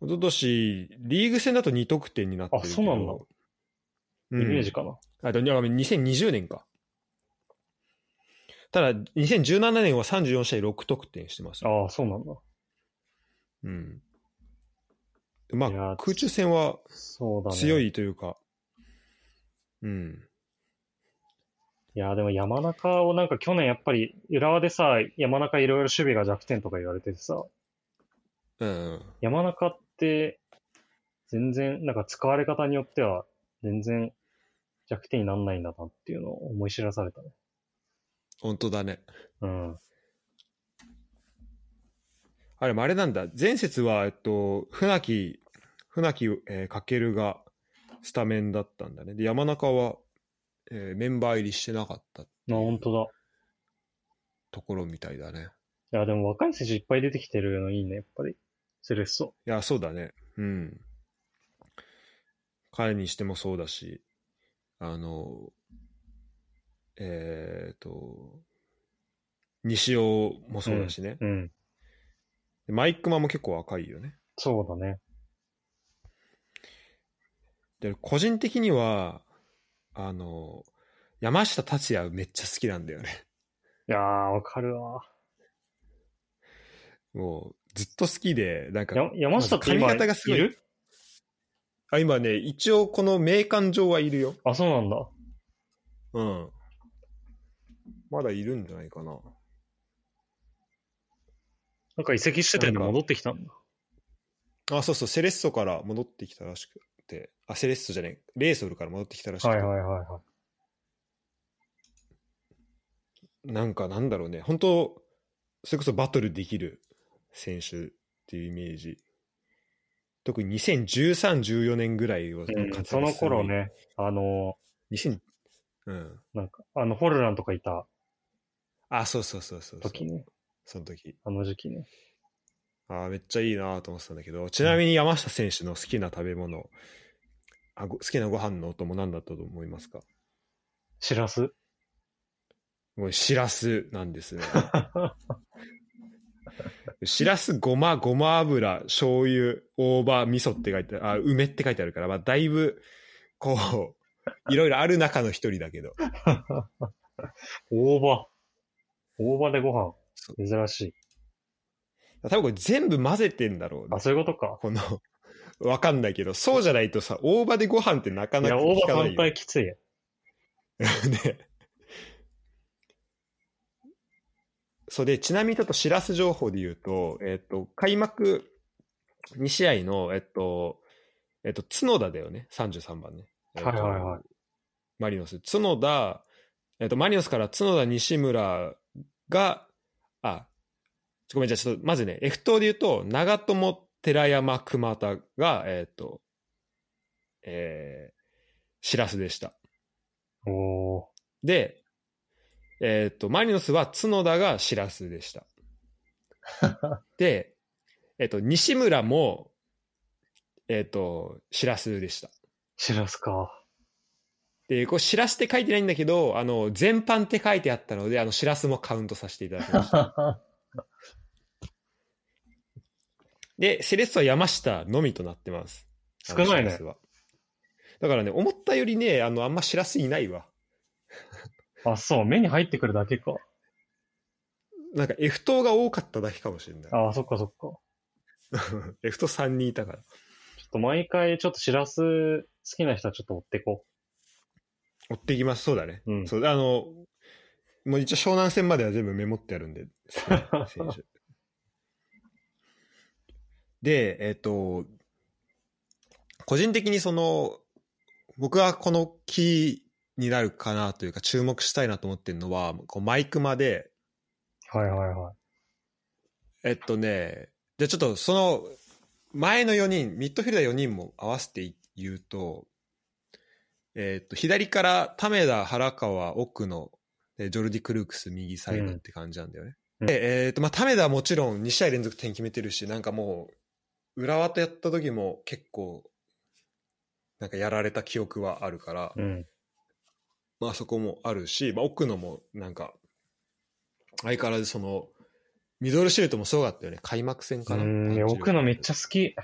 一昨年リーグ戦だと2得点になってるけど。あそうなんだうんイメージかな。あ、でも2020年か。ただ、2017年は34試合6得点してますよ。ああ、そうなんだ。うん。まあ、空中戦は。強い。いというか、うん。いやー、でも山中をなんか去年やっぱり浦和でさ、山中いろいろ守備が弱点とか言われててさ、うんうん。山中って全然、なんか使われ方によっては全然弱点になんないんだなっていうのを思い知らされたね。本当だね。うん。あれもあれなんだ。前節は、えっと、船木、船木、えー、かけるがスタメンだったんだね。で、山中は、えーメンバー入りしてなかったあ、本当だ。ところみたいだね。いや、でも若い選手いっぱい出てきてるのいいね、やっぱり。セレッソ。いや、そうだね。うん。彼にしてもそうだし、あの、えっ、と、西尾もそうだしね。うん。でマイクマも結構若いよね。そうだね。で、個人的には、あの、山下達也めっちゃ好きなんだよね。いやー、わかるわ。もう、ずっと好きで、なんか、や山下って髪型がすごいいる？あ、今ね、一応この名鑑上はいるよ。あ、そうなんだ。うん。まだいるんじゃないかな。なんか移籍してたよね、戻ってきたんだ。あ、そうそう、セレッソから戻ってきたらしくて、あ、セレッソじゃねえ、レーソルから戻ってきたらしくて、はいはいはいはい。なんかなんだろうね、本当それこそバトルできる選手っていうイメージ特に2013、14年ぐらいを、うん、その頃。ね、あの、2000、うん。なんか、あの、ホルランとかいたあ、そうそうそうそうそう。時ね、その時。あの時期ね。あーめっちゃいいなと思ってたんだけど、ちなみに山下選手の好きな食べ物、あご好きなご飯のお供何だったと思いますか？しらすもうしらすなんですね。しらす、ごま、ごま油、醤油、大葉、味噌って書いてある、あ、梅って書いてあるから、まあ、だいぶ、こう、いろいろある中の一人だけど。大葉。大葉でご飯そ。珍しい。多分これ全部混ぜてんだろうねあ、。そういうことか。この、わかんないけど、そうじゃないとさ、大葉でご飯ってなかいや、なか大葉反聞かないよ。対きつい。ね。そうで、ちなみにちょっとしらす情報で言うと、えっ、と、開幕2試合の、えっと、えっと、角田だよね、33番ね。えっとはいはいはいマリノス。角田、えっと、マリノスから角田、西村が、あ、ちょごめん、じゃあちょっと、まずね、F 党で言うと、長友、寺山、熊田が、えっと、えー、しらすでした。おー。で、えっ、と、マリノスは角田がしらすでした。で、えっ、と、西村も、えっ、と、しらすでした。しらすか。で、こう、しらすって書いてないんだけど、あの、全般って書いてあったので、あの、しらすもカウントさせていただきました。で、セレッソは山下のみとなってます。少ないねだからね、思ったよりね、あの、あんましらすいないわ。あ、そう、目に入ってくるだけか。なんか F 党が多かっただけかもしれない。あ、そっかそっか。F 党3人いたから。ちょっと毎回ちょっとしらす好きな人はちょっと追ってこ追っていきます。そうだね。うんそう、あの、もう一応湘南戦までは全部メモってあるんで、選手。で、えっ、と、個人的にその、僕はこのキーになるかなというか注目したいなと思ってるのは、こうマイクマで、う。はいはいはい。えっとね、じゃあちょっとその前の4人、ミッドフィルダー4人も合わせて言うと、えっと、左から為田、原川、奥野、でジョルディ・クルークス、右サイドって感じなんだよね。うんで、えっと、まあ、為田はもちろん2試合連続点決めてるし、なんかもう、浦和とやった時も結構、なんかやられた記憶はあるから、うん。まあそこもあるし、まあ、奥野もなんか、相変わらずその、ミドルシュートもすごかったよね。開幕戦うかな。ん、いや奥野めっちゃ好き。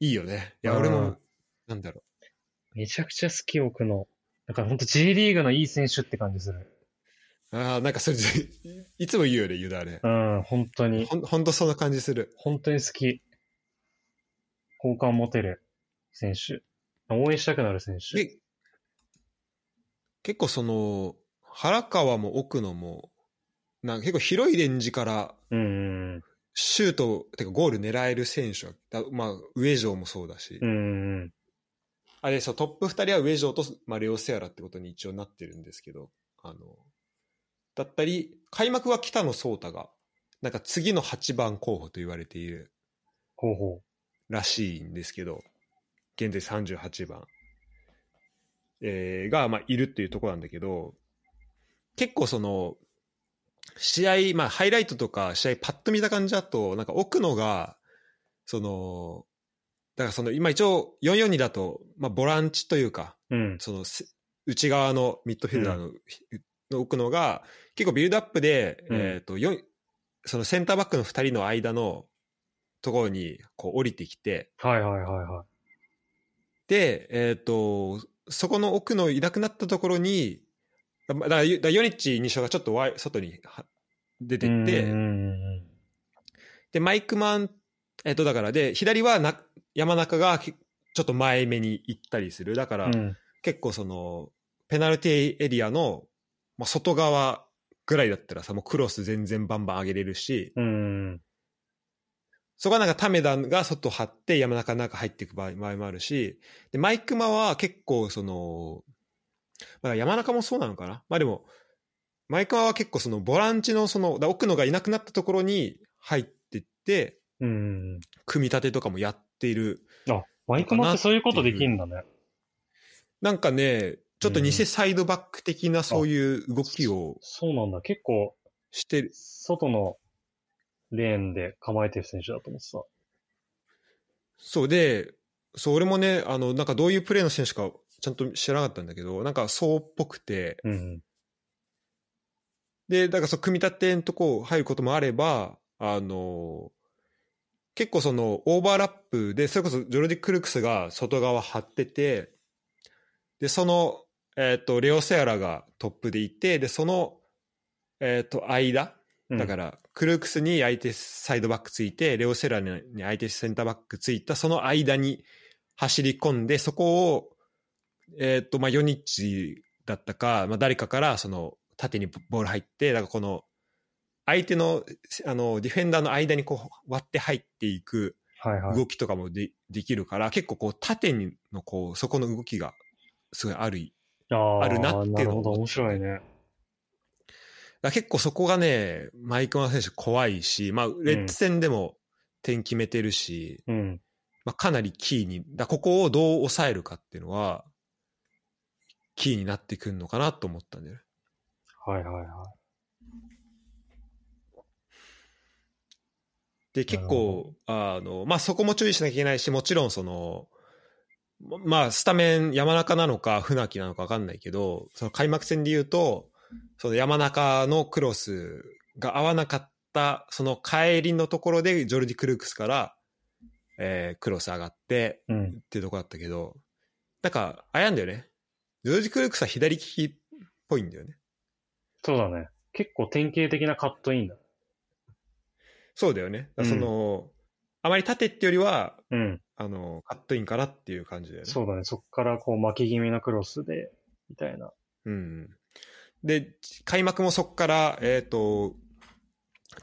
いいよね。いや、うん俺も、なんだろめちゃくちゃ好き、奥野。だから本当 G リーグのいい選手って感じする。う。ああ、なんかそれ、いつも言うよね、ユダね。うん、本当に。ほんほんとそんな感じする。本当に好き。好感持てる選手。応援したくなる選手。で、結構その、原川も奥野も、なんか結構広いレンジから、シュート、てかゴール狙える選手は、だまあ、上条もそうだし。あれそう、トップ2人は上条と、まあ、レオ・セアラってことに一応なってるんですけど、あの、だったり、開幕は北野颯太が、なんか次の8番候補と言われているらしいんですけど、現在38番、えーが、まあ、いるっていうところなんだけど、結構その、試合、まあ、ハイライトとか試合パッと見た感じだと、なんか奥野が、その、だからその、今一応442だと、まあ、ボランチというか、う。うん。そのせ内側のミッドフィルダーの,、の奥野が結構ビルドアップで、うんえー、とそのセンターバックの2人の間のところにこう降りてきてはいはいはいはで、えー、とそこの奥のいなくなったところにだだからだからヨニッチ2章がちょっとワイ外には出い。てって、でマイクマン、えっとだからで左はな山中がけちょっと前目に行ったりするだから、うん。うん。結構そのペナルティエリアの、まあ、外側ぐらいだったらさもうクロス全然バンバン上げれるしうん。そこはなんかタメダが外張って山中の中入っていく場合もあるしでマイクマは結構その、まあ、山中もそうなのかな？まあでもマイクマは結構そのボランチのそのだ奥野がいなくなったところに入ってってうん。組み立てとかもやっている。あ、マイクマってそういうことできるんだね。なんかね、ちょっと偽サイドバック的なそういう動きをそうなんだ。結構、してる。外のレーンで構えてる選手だと思ってた。そうで、そう、俺もね、あの、なんかどういうプレーの選手かちゃんと知らなかったんだけど、なんかそうっぽくて、うん。で、だからそう、組み立てのとこ入ることもあれば、あの、結構そのオーバーラップで、それこそジョルディ・クルクスが外側張ってて、で、その、えっ、と、レオ・セアラがトップでいて、で、その、えっ、と、間、だからら、クルークスに相手サイドバックついて、レオ・セラに相手センターバックついた、その間に走り込んで、そこを、えっ、と、まあ、ヨニッチだったか、まあ、誰かから、その、縦にボール入って、だからこの、相手の、あの、ディフェンダーの間にこう、割って入っていくはいはい。動きとかもで,、できるから、結構こう、縦にのこう、そこの動きが、すごいあるあーあるなっていうのをなるほど、面白いね。だ結構そこがね、マイクマン選手怖いし、まあ、レッツ戦でも点決めてるし、うん。まあ、かなりキーに、だここをどう抑えるかっていうのは、キーになってくるのかなと思ったんだよね。はいはいはで、結構、あの、まあ、そこも注意しなきゃいけないし、もちろんその、まあ、スタメン山中なのか船木なのか分かんないけど、その開幕戦で言うと、その山中のクロスが合わなかった、その帰りのところでジョルディ・クルークスから、えークロス上がってい。うん。っていうところだったけど、なんか、あれなんだよね。ジョルディ・クルークスは左利きっぽいんだよね。そうだね。結構典型的なカットインだ。そうだよね。その、あまり縦ってよりは、うん。あの、カットインかなっていう感じだよね。そうだね。そっからこう巻き気味なクロスで、みたいな。うん。で、開幕もそこから、えっ、と、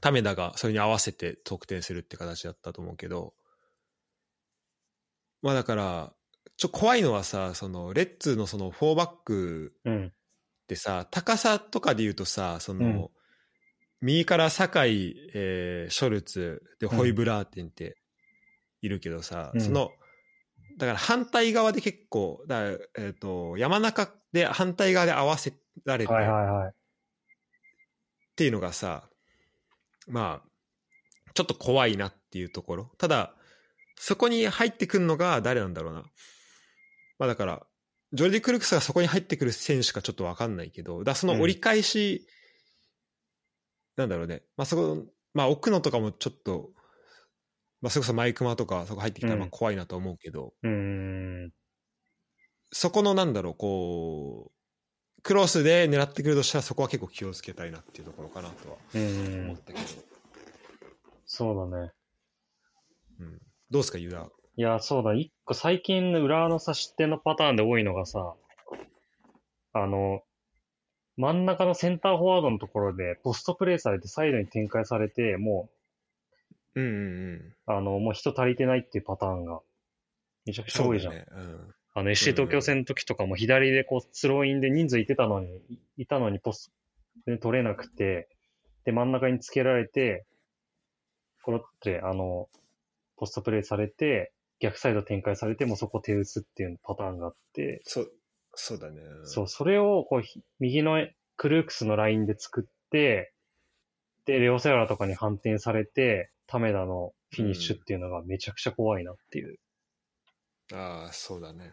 タメダがそれに合わせて得点するって形だったと思うけど、まあだから、ちょ、怖いのはさ、その、レッツのその4バックうん。ってさ、高さとかで言うとさ、その、うん。右から酒井、えーショルツ、で、ホイブラーテンっているけどさ、うん。その、だから反対側で結構、だえっ、と、山中で反対側で合わせられて、はいはいはい。っていうのがさ、まあ、ちょっと怖いなっていうところ。ただ、そこに入ってくるのが誰なんだろうな。まあだから、ジョルディ・クルクスがそこに入ってくる選手かちょっとわかんないけど、だその折り返し、なんだろうね。まあそこ、まあ奥野とかもちょっと、まあそれこそマイクマとかそこ入ってきたらまあうん怖いなと思うけど、うーん。そこのなんだろう、こう、クロスで狙ってくるとしたらそこは結構気をつけたいなっていうところかなとは。思ったけど。そうだね。うん、どうですか、ユダ。いや、そうだ。一個最近の浦和のさ、失点のパターンで多いのがさ、あの、真ん中のセンターフォワードのところでポストプレーされてサイドに展開されて、もうんうんうん。う、あの、もう人足りてないっていうパターンがめちゃくちゃ多いじゃん。ね。うん。あの、FC 東京戦の時とかも左でこう、スローインで人数いてたのに、いいたのにポストで取れなくて、で、真ん中につけられて、これって、あの、ポストプレイされて、逆サイド展開されて、もうそこ手打つっていうパターンがあって、そう、そうだね。そう、それをこう、ひ右のクルークスのラインで作って、で、レオセララとかに反転されて、タメダのフィニッシュっていうのがめちゃくちゃ怖いなっていう。ああ、そうだね。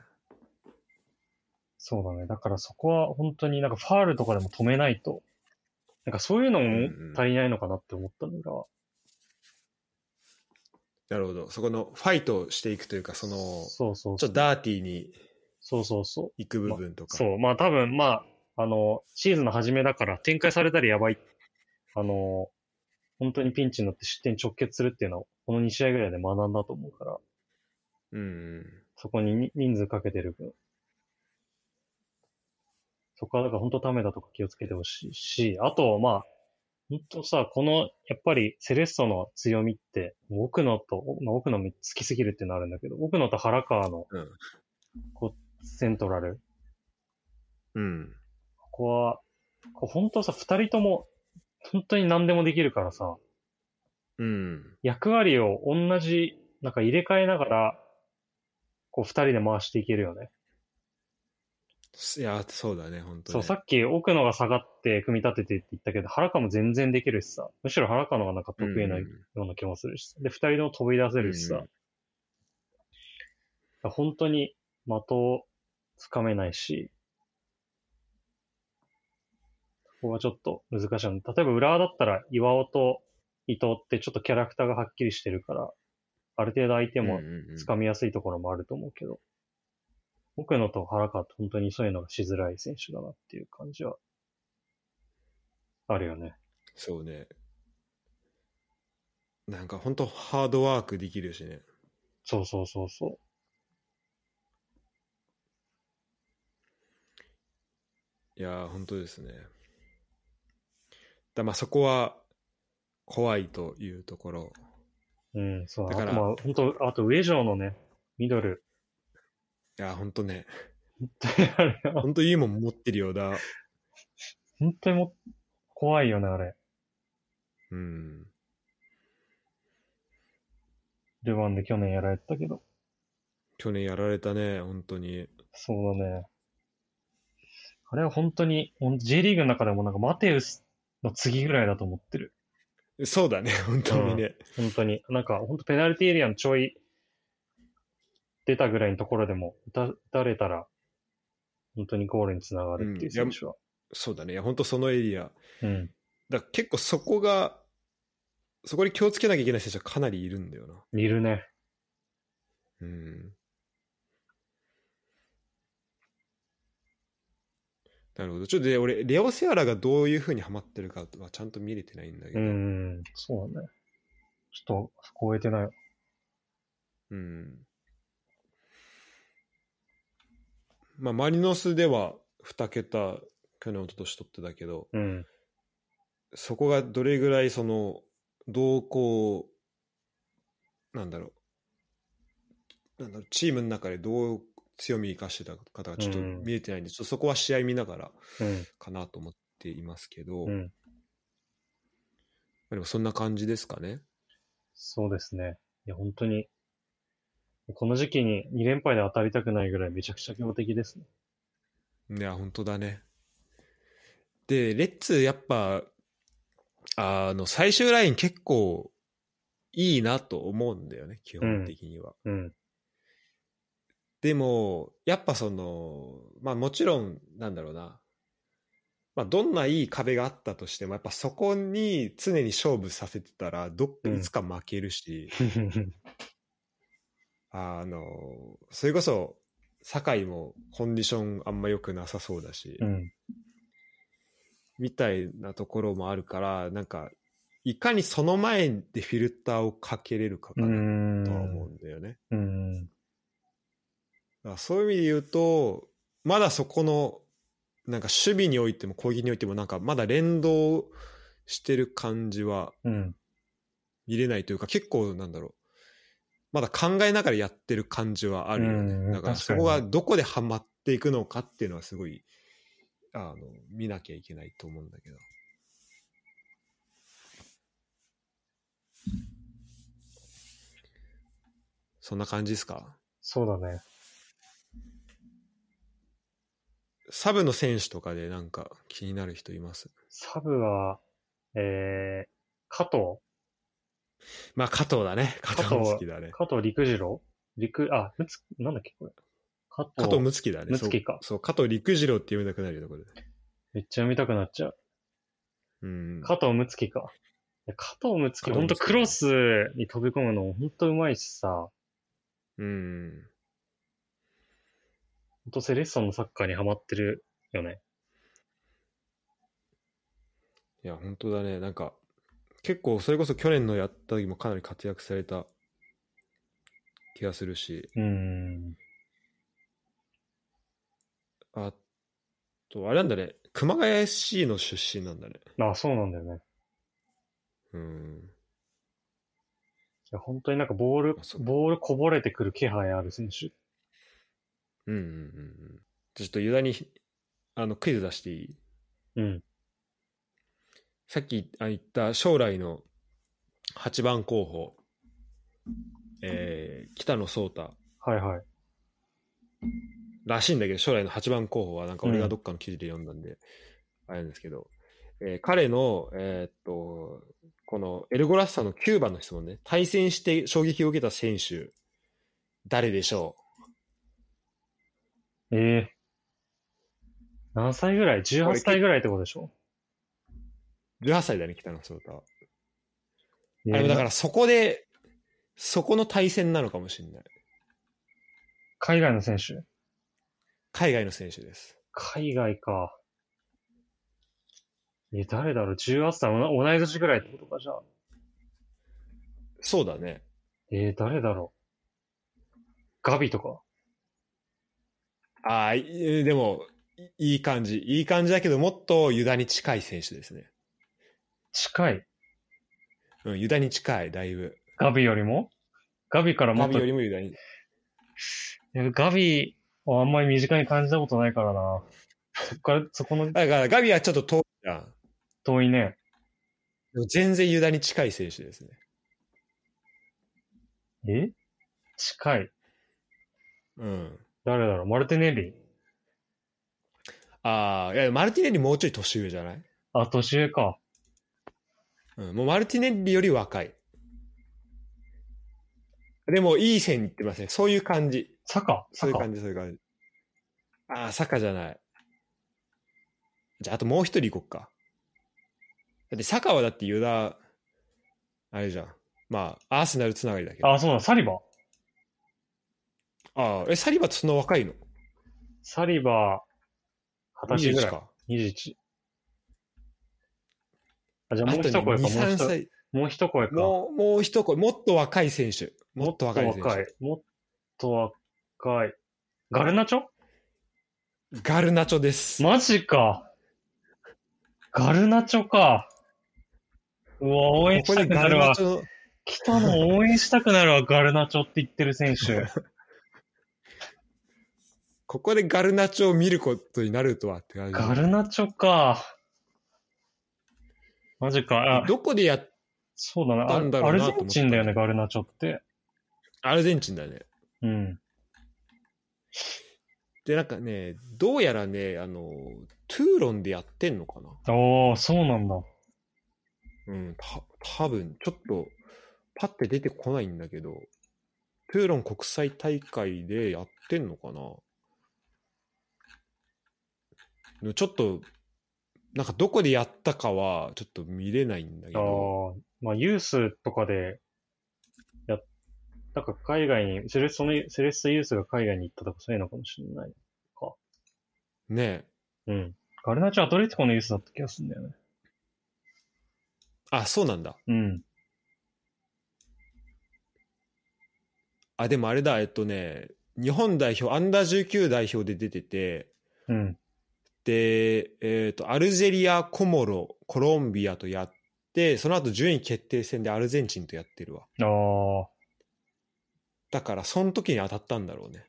そうだね。だからそこは本当になんかファールとかでも止めないと、なんかそういうのも足りないのかなって思ったのが、なるほど。そこのファイトしていくというか、その、そうそうそう。ちょっとダーティーにそうそうそう。行く部分とか。そう。まあ多分、まあ、あの、シーズンの初めだから展開されたらやばい。あの、本当にピンチになって失点直結するっていうのを、この2試合ぐらいで学んだと思うから、うんうん。そこにに人数かけてる分。そこはだから本当ためだとか気をつけてほしいし、あと、まあ、本当さ、この、やっぱりセレッソの強みって、奥野と、まあ、奥野好きすぎるっていうのはあるんだけど、奥野と原川の、うんこう、セントラル。うん。ここは、こう本当さ、二人とも、本当に何でもできるからさ、うん。役割を同じ、なんか入れ替えながら、こう二人で回していけるよね。いや、そうだね、本当そう、に。さっき奥野が下がって組み立ててって言ったけど、原川も全然できるしさ。むしろ原川の方がなんか得意なような気もするしさ。で、二人とも飛び出せるしさ。うん本当に的をつかめないし、ここはちょっと難しいの。例えば浦和だったら岩尾と伊藤ってちょっとキャラクターがはっきりしてるから、ある程度相手もうんうんうんつかみやすいところもあると思うけど、奥野と原川って本当にそういうのがしづらい選手だなっていう感じはあるよね。そうね。なんか本当ハードワークできるしね。そうそうそうそう。いやー、本当ですね。だまあそこは怖いというところ。うん、そう。だからまあ、本当あと上条のね、ミドル。いやー、本当ね。本当にあれは本当いいもん持ってるようだ。本当にもう怖いよね、あれ。うん。ルヴァンで去年やられてたけど。去年やられたね、本当に。そうだね。あれは本当に、ほん J リーグの中でもなんかマテウスの次ぐらいだと思ってる。そうだね、本当にね。本当に。なんか本当ペナルティーエリアのちょい出たぐらいのところでも打たれたら、本当にゴールにつながるっていう選手は。そうだね、本当そのエリア。うん。だから結構そこが、そこに気をつけなきゃいけない選手はかなりいるんだよな。いるね。うん。なるほど。ちょっとで、俺、レオ・セアラがどういうふうにハマってるかはちゃんと見れてないんだけうど。ん、そうだね。ちょっと、そこ終えてないわ。うん。まあ、マリノスでは2桁、去年、一昨年取ってたけど、うん。そこがどれぐらい、その、どうこう、なんだろう、なんだろう、チームの中でどう強み生かしてた方がちょっとうん見えてないんで、ちょっとそこは試合見ながらうん。かなと思っていますけど、まうん。あでもそんな感じですかね。そうですね。いや、本当に、この時期に2連敗で当たりたくないぐらいめちゃくちゃ強敵ですね。いや、本当だね。で、レッツ、やっぱ、あの、最終ライン結構いいなと思うんだよね、基本的には。うん。でも、やっぱその、まあもちろん、なんだろうな。まあどんないい壁があったとしても、やっぱそこに常に勝負させてたら、どっうんいつか負けるし、あの、それこそ、酒井もコンディションあんま良くなさそうだし、うん。みたいなところもあるから、なんか、いかにその前でフィルターをかけれるかかう。なんとは思うんだよね。うん。だそういう意味で言うと、まだそこの、なんか守備においても攻撃においても、なんかまだ連動してる感じはうん。見れないというか、結構なんだろう。まだ考えながらやってる感じはあるよね。うんだからそこがどこでハマっていくのかっていうのはすごい、あの、見なきゃいけないと思うんだけど。そんな感じですか？そうだね。サブの選手とかでなんか気になる人います？サブは、えー、加藤？まあ加藤だね。加藤だね。加藤陸次郎？陸、あ、むつ、なんだっけこれ。加藤加藤睦月だね。睦月かそう。加藤陸次郎って読めなくなるよね、これ。めっちゃ読みたくなっちゃう。うん。加藤睦月か。いや加藤睦月、ほんとクロスに飛び込むのほんとうまいしさ、うん。ほんとセレッソのサッカーにハマってるよね。いや、本当だね。なんか、結構、それこそ去年のやった時もかなり活躍された気がするし、うーん。あと、あれなんだね。熊谷 SC の出身なんだね。あ、そうなんだよね。うん。いや、本当になんかボールボールこぼれてくる気配ある選手。うんうんうんうん。ちょっとユダに、あの、クイズ出していい？うん。さっきあ言った将来の8番候補、えー、北野颯太。はいはい。らしいんだけど、将来の8番候補は、なんか俺がどっかの記事で読んだんで、あれなんですけど、えー彼の、えーっと、このエルゴラッサの9番の質問ね、対戦して衝撃を受けた選手、誰でしょええ何歳ぐらい ?18 歳ぐらいってことでしょ？う ?18 歳だね、北野颯太は。えーあでもだからそこで、そこの対戦なのかもしれない。海外の選手？海外の選手です。海外か。え、誰だろう ?18 歳、同い年ぐらいってことか、じゃあ。そうだね。えー、誰だろう？ガビとか？ああ、いでも、いいい感じ。いい感じだけど、もっとユダに近い選手ですね。近いうん、ユダに近い、だいぶ。ガビよりも？ガビからもガビっと、いよりもユダに。やガビはあんまり身近に感じたことないからな。そっから、そこのだから、ガビはちょっと遠いじゃん。遠いね。でも全然ユダに近い選手ですね。え？近い。うん。誰だろう？マルティネッリ？ああ、いや、マルティネッリもうちょい年上じゃない？あ、年上か。うん、もうマルティネッリより若い。でも、いい線いってますね。そういう感じ。サカサカそういう感じ、そういう感じ。ああ、サカじゃない。じゃあ、あともう一人行こっか。だって、サカはだってユダ、あれじゃん。まあ、アーセナルつながりだけど。ああ、そうだ、サリバ？あ、え、サリバってそんな若いの？サリバ、二十歳ぐらい。か。21。あ、じゃあもう一声か、もう2、3一歳。もう一声か。もう、もう一声。もっと若い選手。もっと若い選手。もっと若い。ガルナチョ？ガルナチョです。マジか。ガルナチョか。うわ、応援したくなるわ来たの応援したくなるわ、ガルナチョって言ってる選手。ここでガルナチョを見ることになるとはって感じ。ガルナチョか。マジか。あ、どこでやっ、そうだな。たんだろアルゼンチンだよね、ガルナチョって。アルゼンチンだね。うん。で、なんかね、どうやらね、あの、トゥーロンでやってんのかなおー、そうなんだ。うん、た、多分ちょっと、パッて出てこないんだけど、トゥーロン国際大会でやってんのかなちょっと、なんかどこでやったかはちょっと見れないんだけあど、あ、まあ、ユースとかで、や、なんか海外に、セレッソの、セレッソユースが海外に行ったとかそういうのかもしれない。ねうん。ガルナチョアトレティコのユースだった気がするんだよね。あ、そうなんだ。うん。あ、でもあれだ、えっとね、日本代表、アンダー19代表で出てて、うん。で、えっと、アルジェリア、コモロ、コロンビアとやって、その後順位決定戦でアルゼンチンとやってるわ。あだから、その時に当たったんだろうね。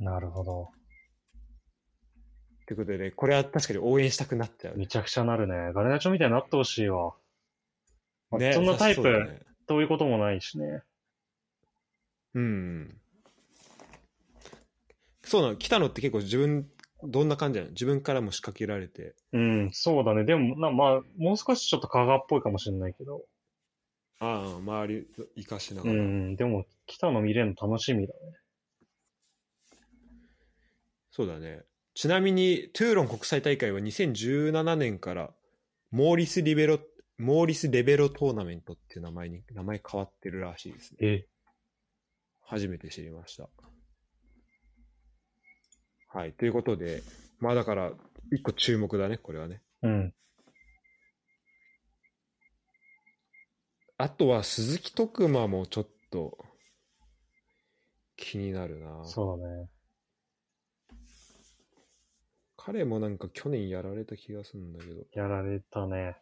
あ、なるほど。ということでね、これは確かに応援したくなっちゃうね。めちゃくちゃなるね。ガルナチョアみたいになってほしいわ。まあねそんなタイプ、ねそういうこともないしね。うん。そうなの、来たのって結構自分、どんな感じなの？自分からも仕掛けられて。うん、そうだね。でも、なまあ、もう少しちょっと香川っぽいかもしれないけど。ああ、周り生かしながら。うん、でも、来たの見れるの楽しみだね。そうだね。ちなみに、トゥーロン国際大会は2017年から、モーリス・リベロ、モーリス・レベロトーナメントっていう名前に、名前変わってるらしいですね。え、初めて知りました。はい。ということで、まあだから、一個注目だね、これはね。うん。あとは鈴木徳馬もちょっと気になるな。そうだね。彼もなんか去年やられた気がするんだけど。やられたね。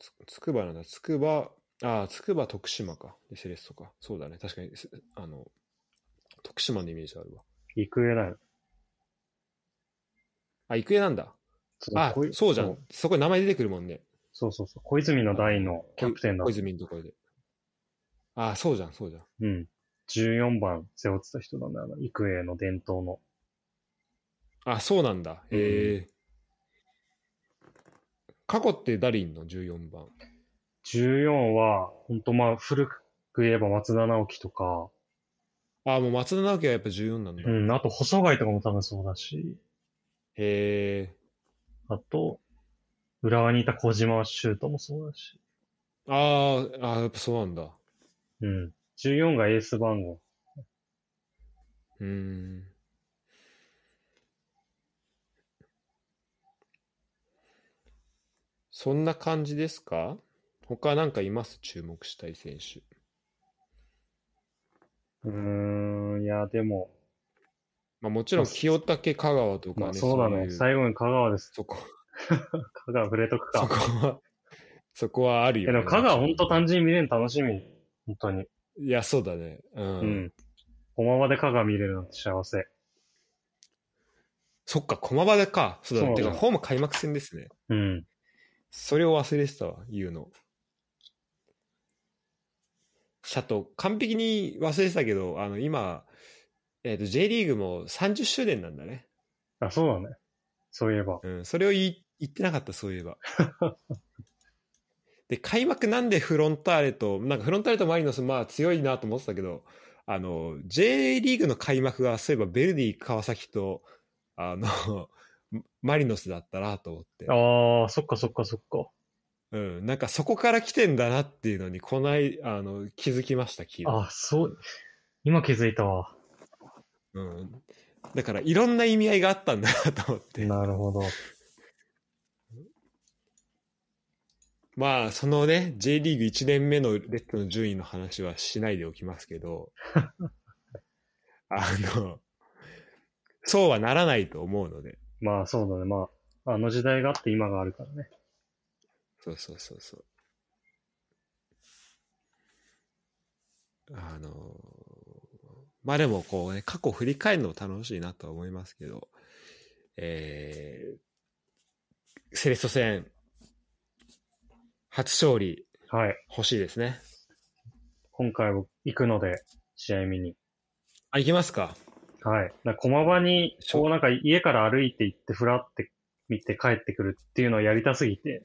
つつくばなんだ。つくば、ああ、つくば徳島か。でセレッソか。そうだね。確かに、すあの、徳島のイメージあるわ。育英だよ。あ、育英なんだ。あそうじゃん。そこに名前出てくるもんね。そうそうそう。小泉の代のキャプテンだ小。泉のところで。あ、そうじゃん、そうじゃん。うん。14番背負ってた人なんだよな。育英の伝統の。あ、そうなんだ。うんへえ。過去って誰いんの ?14 番。14は、本当まあ、古く言えば松田直樹とか、あ、もう松田直樹はやっぱ14なんだ。へうん、あと細貝とかも多分そうだし、え。あと、浦和にいた小島修斗もそうだし、あーあー、やっぱそうなんだ。うん。14がエース番号。うーん。そんな感じですか？他なんかいます？注目したい選手。うーん、いや、でも、まあもちろん清武香川とかね。まあ、そうだね。い最後に香川です。そこ、香川触れとくそこか。は、そこはあるよね。でも香川本当単純に見れるの楽しみ。本当に。いや、そうだね。うん。うん。駒場で香川見れるなんて幸せ。そっか、駒場でか。そうだ。そうだてか、ホーム開幕戦ですね。うん。それを忘れてたわ、言うの。シャト、完璧に忘れてたけど、あの、今、えっ、と、J リーグも30周年なんだね。あ、そうだね。そういえば。うん、それを言ってなかった、そういえば。で、開幕なんでフロンターレと、なんかフロンターレとマリノス、まあ強いなと思ってたけど、あの、J リーグの開幕が、そういえばベルディ川崎と、あの、マリノスだったなと思って。ああ、そっかそっかそっか。うん、なんかそこから来てんだなっていうのに、こない、あの、気づきました、昨日。あ、そう。今気づいたわ。うん。だから、いろんな意味合いがあったんだなと思って。なるほど。まあ、そのね、J リーグ1年目のレッドの順位の話はしないでおきますけど、あの、そうはならないと思うので、まあそうだね。まあ、あの時代があって今があるからね。そうそうそうそう。あの、まあでもこうね、過去振り返るのも楽しいなとは思いますけど、えー、セレッソ戦、初勝利はい。欲しいですね。今回僕行くので、試合見に。あ、行きますか。はい。な駒場に、こうなんか家から歩いて行って、ふらって見て帰ってくるっていうのをやりたすぎて、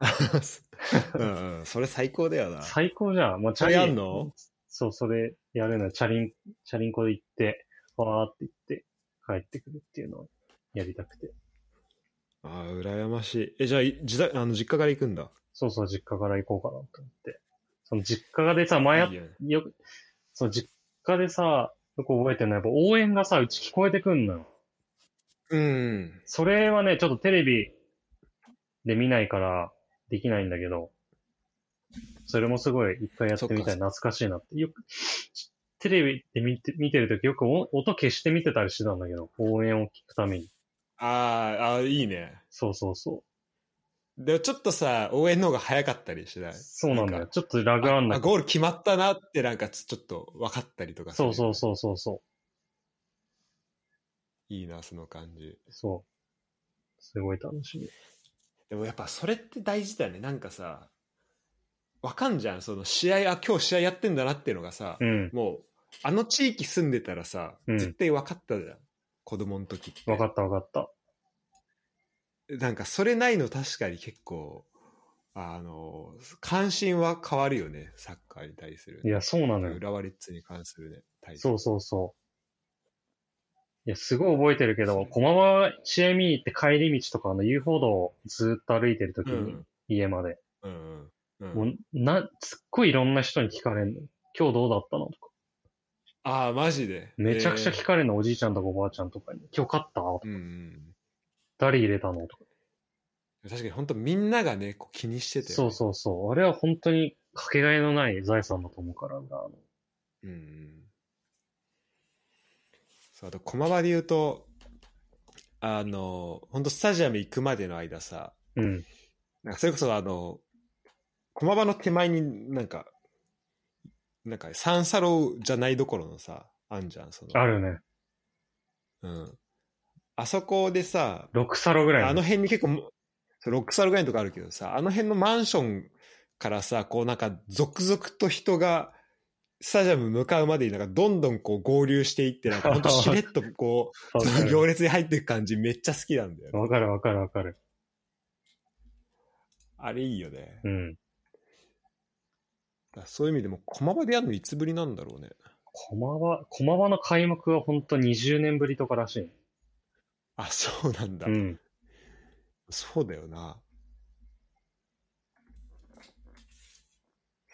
うんうん、それ最高だよな。最高じゃん。もうチャリやんの？そう、それやるの。チャリン、チャリンコで行って、わーって行って、帰ってくるっていうのをやりたくて。ああ、羨ましい。え、じゃあ、い自宅あの実家から行くんだ？そうそう、実家から行こうかなと思って。その実家でさ、前よねよく、その実家でさ、よく覚えてるのは、やっぱ応援がさ、うち聞こえてくんのよ。うん。それはね、ちょっとテレビで見ないからできないんだけど、それもすごい一回やってみたい懐かしいなって。よく、テレビで見て見てるときよくお音消して見てたりしてたんだけど、応援を聞くために。あーあー、いいね。そうそうそう。でもちょっとさ、応援の方が早かったりしない？そうなんだよ。ちょっとラグあんなあゴール決まったなってなんかちょっと分かったりとかそうそうう。そうそうそいいな、その感じ。う。そう。すごい楽しみ。でもやっぱそれって大事だよね。なんかさ、わかんじゃん。その試合、あ、今日試合やってんだなっていうのがさ、うん。もう、あの地域住んでたらさ、うん絶対分かったじゃん。子供の時って。わかったわかった。なんかそれないの確かに結構、あの、関心は変わるよね。サッカーに対する。いや、そうなのよ。浦和レッズに関するね。対そうそうそう。いや、すごい覚えてるけど、駒場試合見に行って帰り道とか、あの遊歩道をずっと歩いてるときに、うん。家まで。うんうん。うんもう、な、すっごいいろんな人に聞かれるの。今日どうだったのとか。ああ、マジで？めちゃくちゃ聞えかれるの、おじいちゃんとかおばあちゃんとかに。今日勝った？とかーうんうん。誰入れたのとか。確かに本当みんながね、こう気にしてて、そうそうそう。あれは本当にかけがえのない財産だと思うから、うん。そう、あと駒場で言うと、あの、本当スタジアム行くまでの間さ、うん。なんかそれこそあの、駒場の手前になんか、なんか三サロじゃないどころのさ、あんじゃん、その。あるね。うん。あそこでさ、6サロぐらいの。あの辺に結構、そうロックサルぐらいのとこあるけどさ、あの辺のマンションからさ、こうなんか続々と人が、スタジアム向かうまでになんかどんどんこう合流していって、なんか ほんとしれっとこう、その行列に入っていく感じめっちゃ好きなんだよね。わかるわかるわかる。あれいいよね。うん。そういう意味でも駒場でやるのいつぶりなんだろうね。駒場、駒場の開幕は本当20年ぶりとからしい。あ、そうなんだ。うん。そうだよな。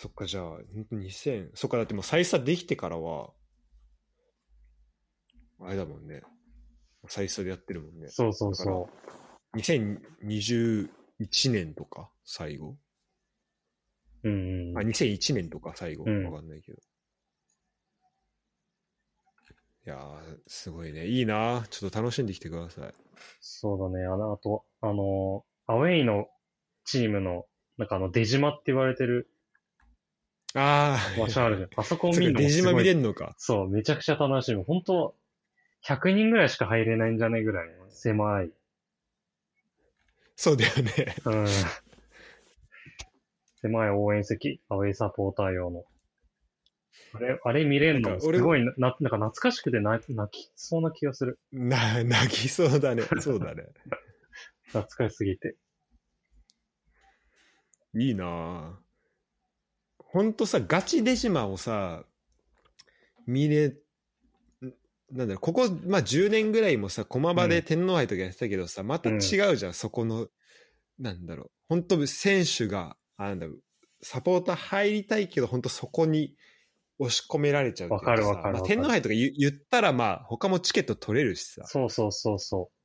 そっか、じゃあ、ほんと2000、そっか、だってもう再スタできてからは、あれだもんね。再スタでやってるもんね。そうそうそ2021年とか、最後？う。うんうんあ、。2001年とか、最後？うんわかんないけど。いやー、すごいね。いいなちょっと楽しんできてください。そうだね。あの、あと、あの、アウェイのチームの、なんかあの、出島って言われてるあ場所あるじゃん。あそこをそ見るのっか出島もすごい見れんのか。そう、めちゃくちゃ楽しみ。本当100人ぐらいしか入れないんじゃないぐらい狭い。そうだよね。うん。狭い応援席、アウェイサポーター用の。あれ、あれ見れるのすごいな、ななんか懐かしくて泣き泣きそうな気がする。な、泣きそうだね。そうだね。懐かしすぎて。いいなぁ。ほんとさ、ガチデジマをさ、見れ、んなんだろう、ここ、まあ10年ぐらいもさ、駒場で天皇杯とかやってたけどさ、また違うじゃん、そこの、なんだろう、本当選手が、あなんだろう、サポーター入りたいけど、本当そこに押し込められちゃうわかるわかるまあ、天皇杯とか言言ったら、まあ、他もチケット取れるしさ、そうそうそうそう。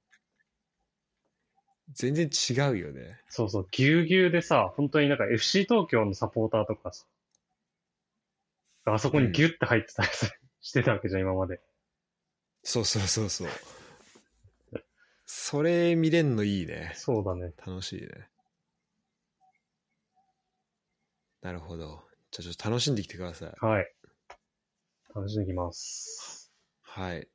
全然違うよね。そうそう、ぎゅうぎゅうでさ、本当になんか FC 東京のサポーターとかさ、あそこにギュッて入ってたりさ してたわけじゃん、今まで。そうそうそうそう。それ見れんのいいね。そうだね。楽しいね。なるほど。じゃあちょっと楽しんできてください。はい。楽しんできます。はい。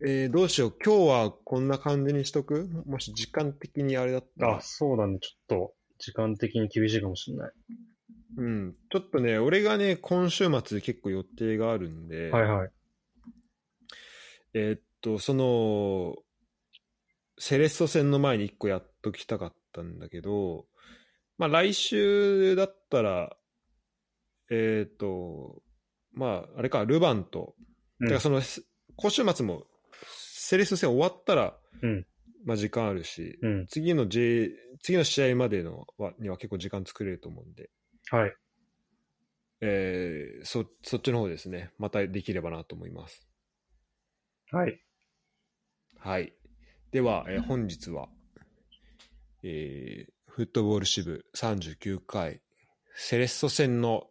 えー、どうしよう。今日はこんな感じにしとく？もし時間的にあれだったらあ、。そうだね。ちょっと、時間的に厳しいかもしれない。うん。ちょっとね、俺がね、今週末結構予定があるんで、はいはい。えーっと、その、セレッソ戦の前に一個やっときたかったんだけど、まあ来週だったら、えーっと、まあ、あれか、ルヴァンと、うんだからその、す今週末も、セレッソ戦終わったら、うんまあ時間あるし、うん。次の J、次の試合までのはには結構時間作れると思うんで、はい。えーそ、そっちの方ですね、またできればなと思います。はい。はい。では、えー本日は、えーフットボール支部39回、セレッソ戦の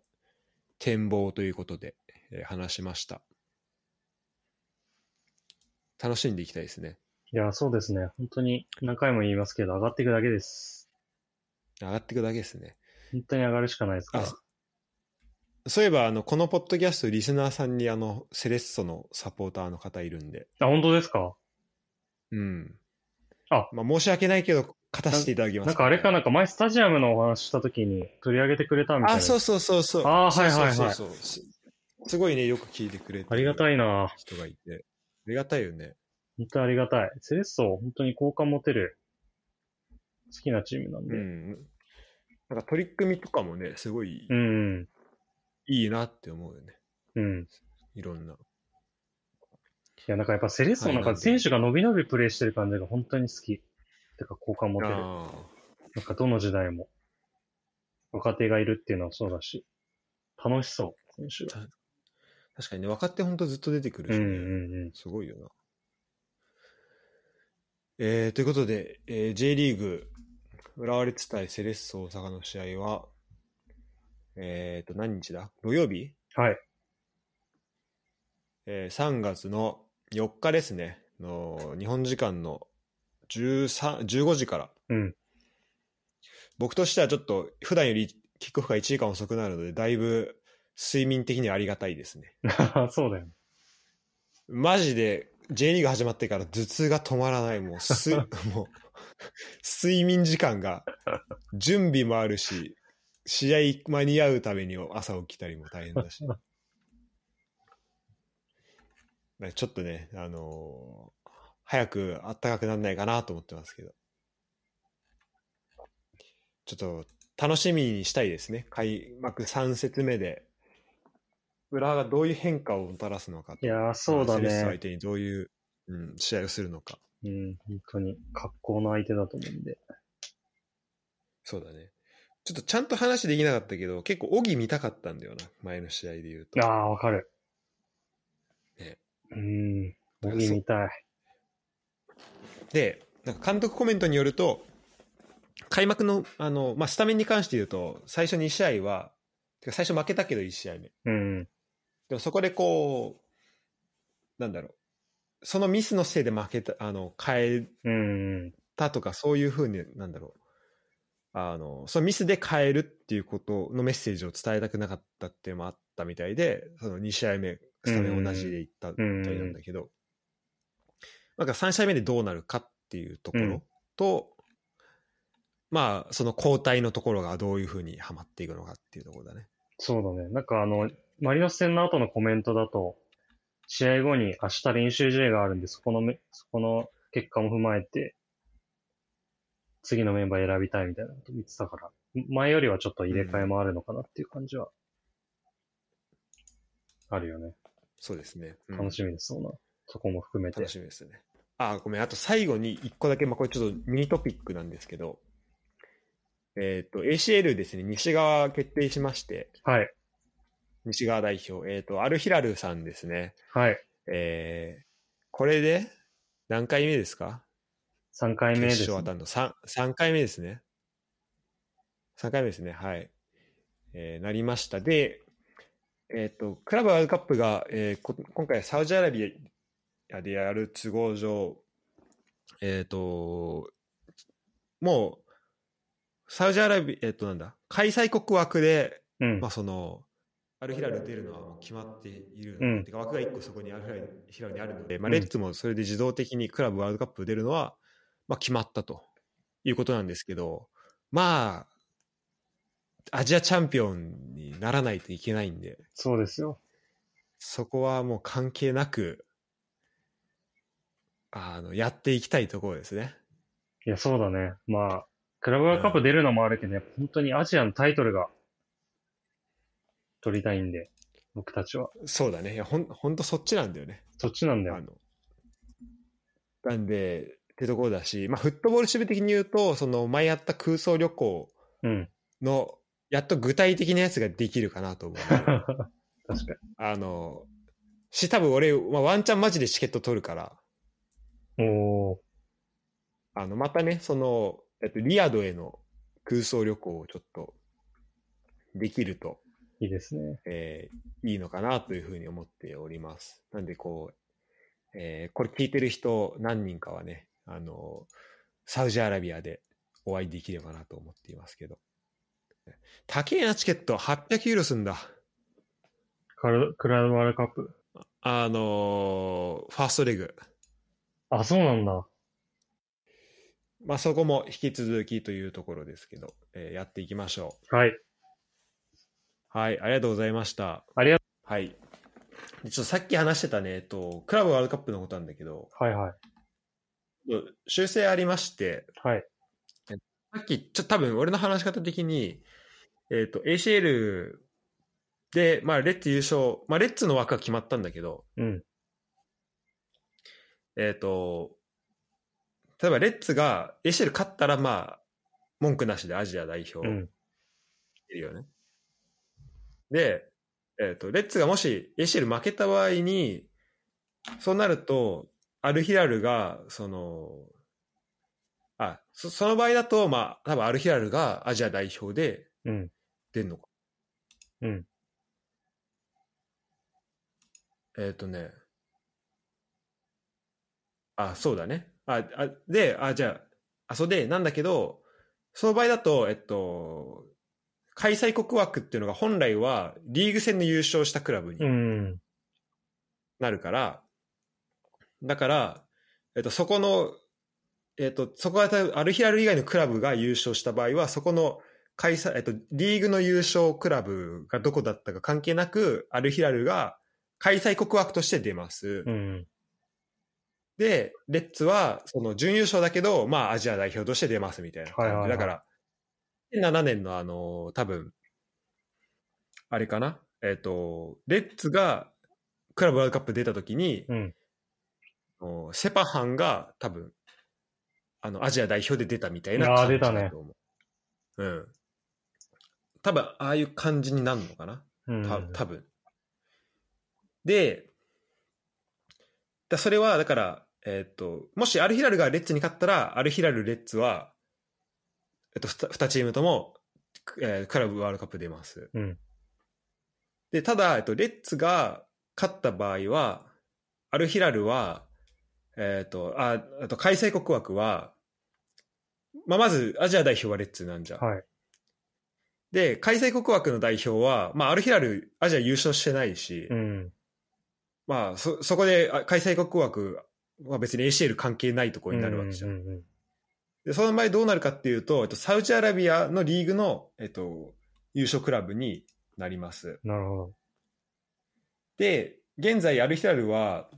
展望ということで、えー話しました。楽しんでいきたいですね。いや、そうですね。本当に何回も言いますけど、上がっていくだけです。上がっていくだけですね。本当に上がるしかないですか？そういえば、あの、このポッドキャスト、リスナーさんに、あの、セレッソのサポーターの方いるんで、あ、本当ですか？うん。あまあ、申し訳ないけど、勝たせていただきます、なんかあれかなんか前スタジアムのお話した時に取り上げてくれたみたいな。あ、そうそうそうそう。あーはいはいはいそうそうそうすすごいね、よく聞いてくれてありがたいな人がいて。ありがたいよね。本当にありがたい。セレッソ、本当に好感持てる好きなチームなんで。うん。なんか取り組みとかもね、すごいうん。いいなって思うよね。うん。いろんな。いや、なんかやっぱセレッソのなんか選手が伸び伸びプレーしてる感じが本当に好き。てか好感持てる。あなんかどの時代も若手がいるっていうのはそうだし、楽しそう、選手が。あ。確かにね、若手ほんとずっと出てくるし、ねうんうんうん。すごいよな。えー、ということで、えー J リーグ、浦和レッズ対セレッソ大阪の試合は、えーと、何日だ？土曜日？はい。えー3月の4日ですね、の日本時間の13 15時から、うん。僕としてはちょっと普段よりキックオフが1時間遅くなるので、だいぶ睡眠的にはありがたいですね。そうだよね。マジで J リーグ始まってから頭痛が止まらない。もうす、もう、睡眠時間が、準備もあるし、試合間に合うために朝起きたりも大変だし。ちょっとね、あのー早く暖かくならないかなと思ってますけど。ちょっと楽しみにしたいですね。開幕3節目で、浦和がどういう変化をもたらすのかと。いやーそうだね相手にどういう、うん、試合をするのか。うん、本当に格好の相手だと思うんで。そうだね。ちょっとちゃんと話できなかったけど、結構、オギ見たかったんだよな。前の試合で言うと。ああ、わかる。ねうん、ボギー見たい。で、なんか監督コメントによると、開幕の、あの、まあ、スタメンに関して言うと、最初2試合は、てか最初負けたけど1試合目。うん、でもそこでこう、なんだろう。そのミスのせいで負けた、あの、変えうん、たとか、そういうふうに、なんだろう。あの、そのミスで変えるっていうことのメッセージを伝えたくなかったっていうのもあったみたいで、その2試合目、スタメン同じでいったみたいなんだけど、なんか3試合目でどうなるかっていうところと、まあ、その交代のところがどういうふうにはまっていくのかっていうところだね。そうだね。なんかあの、マリノス戦の後のコメントだと、試合後に明日練習試合があるんで、そこのめ、そこの結果も踏まえて、次のメンバー選びたいみたいなこと言ってたから、前よりはちょっと入れ替えもあるのかなっていう感じは、あるよね。そうですね。うん楽しみです、そうな。そこも含めて楽。しみですね。あ、ごめん。あと最後に一個だけ、まあ、これちょっとミニトピックなんですけど、えっ、と、ACL ですね、西側決定しまして、はい。西側代表、えっ、と、アルヒラルさんですね。はい。えー、これで何回目ですか？3回目です、決勝当たるの？3, 3回目ですね。3回目ですね。はい。えーなりました。で、えっ、と、クラブワールドカップが、えーこ今回はサウジアラビアでやる都合上、えっ、と、もう、サウジアラビア、えっ、と、なんだ、開催国枠で、うんまあ、。その、アルヒラル出るのはもう決まっているうんてか枠が1個そこにアルヒラルにあるので、まあ、うんレッツもそれで自動的にクラブワールドカップ出るのは、まあ、決まったということなんですけど、まあ、アジアチャンピオンにならないといけないんで、そうですよ。そこはもう関係なく、あの、やっていきたいところですね。いや、そうだね。まあ、クラブワールドカップ出るのもあるけど、やっぱ本当にアジアのタイトルが取りたいんで、僕たちは。そうだね。いや、ほん、ほんとそっちなんだよね。そっちなんだよ。あの、なんで、ってところだし、まあ、フットボール守備的に言うと、その前やった空想旅行うん。の、やっと具体的なやつができるかなと思う。確かあの、し、多分俺、まあ、ワンチャンマジでチケット取るから、に。おー。あの、またね、その、えっと、リアドへの空想旅行をちょっと、できると、いいですね。えーいいのかなというふうに思っております。なんで、こう、えーこれ聞いてる人何人かはね、あの、サウジアラビアでお会いできればなと思っていますけど。高えなチケット、800ユーロすんだ。カルクラブワールドカップ。あのーファーストレグ。あ、そうなんだ。まあ、そこも引き続きというところですけど、えーやっていきましょはい。う。はい、ありがとうございました。ありがはい。でちょっとさっき話してたね、えっと、クラブワールドカップのことなんだけど、はいはい。修正ありまして、はい。さっき、ちょ多分俺の話し方的に、えっ、と、ACL で、まあ、レッツ優勝、まあ、レッツの枠は決まったんだけど、うん。えっ、と、例えばレッツが ACL 勝ったら、まあ、文句なしでアジア代表いうん。るよね。で、えっ、と、レッツがもし ACL 負けた場合に、そうなると、アルヒラルが、その、あ、そその場合だと、まあ、多分アルヒラルがアジア代表でうん。出んのか。うん。えっ、とね。あ、そうだね。あ、あで、あ、じゃあ、あ、そうで、なんだけど、その場合だと、えっと、開催国枠っていうのが本来はリーグ戦の優勝したクラブにうん。なるから、だから、えっと、そこの、えっと、そこがアルヒラル以外のクラブが優勝した場合は、そこの開催、えっと、リーグの優勝クラブがどこだったか関係なく、アルヒラルが開催国枠として出ます。うん。で、レッツは、その準優勝だけど、まあ、アジア代表として出ますみたいなはいはいだから、7年のあの、多分、あれかな？えっ、と、レッツがクラブワールドカップ出た時に、うん。おセパハンが多分、あの、アジア代表で出たみたいな感じだと思う。うん。多分、ああいう感じになるのかな？うん。た多分でだそれはだから、えっともしアルヒラルがレッツに勝ったらアルヒラルレッツは、えっと、2, チームとも、えークラブワールドカップ出ますうん。でただ、えっと、レッツが勝った場合はアルヒラルは、えっとああと開催国枠は、まあ、まずアジア代表はレッツなんじゃん、はい。で開催国枠の代表は、まあ、アルヒラルアジア優勝してないし、うん。まあ、そ、そこであ開催国枠は別に ACL 関係ないところになるわけじゃん。うんうんうんで、その場合どうなるかっていうと、えっと、サウジアラビアのリーグの、えっと、優勝クラブになります。なるほど。で、現在アルヒラルは、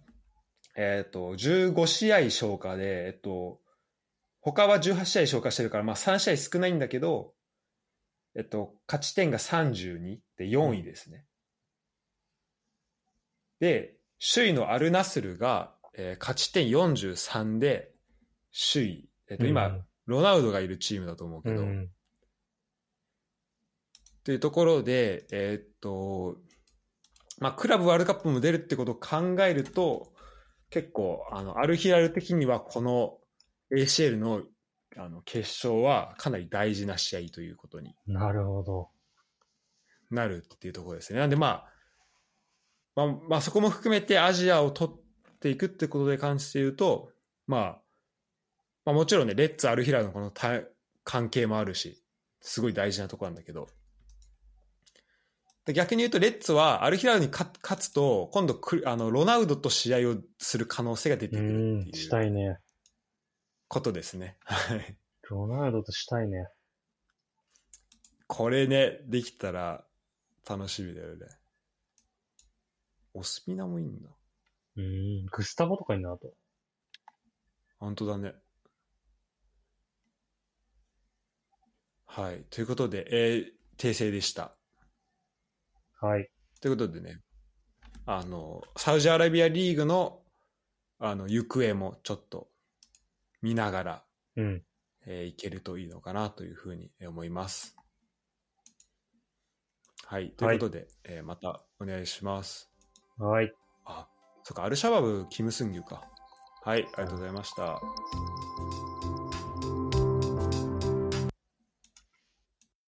えっと、15試合消化で、えっと、他は18試合消化してるから、まあ3試合少ないんだけど、えっと、勝ち点が32で4位ですね。で、首位のアルナスルが、えー勝ち点43で首位。えっと、今、うんロナウドがいるチームだと思うけど、うん。というところで、えーっと、まあ、クラブワールドカップも出るってことを考えると、結構、あの、アルヒラル的にはこの ACL のあの決勝はかなり大事な試合ということになるほど。なるっていうところですね。なんでまあ、まあ、まあそこも含めてアジアを取っていくってことで関して言うと、まあ、まあもちろんね、レッツ・アルヒラルのこのた関係もあるし、すごい大事なところなんだけど、で逆に言うと、レッツはアルヒラルに勝勝つと、今度クあのロナウドと試合をする可能性が出てうくるんって。いうしたいね。ことですね。はいロナウドとしたいね。これね、できたら楽しみだよね。オスピナもいいんだ。うん。グスタボとかになると。本当だね。はい。ということで、えー訂正でした。はい。ということでね、あの、サウジアラビアリーグの、あの、行方もちょっと見ながら、うん。えーいけるといいのかなというふうに思います。はい。ということで、えーまたお願いします。はい。あ、そっか、アルシャバブ、キム・スンギュか。はい、ありがとうございました。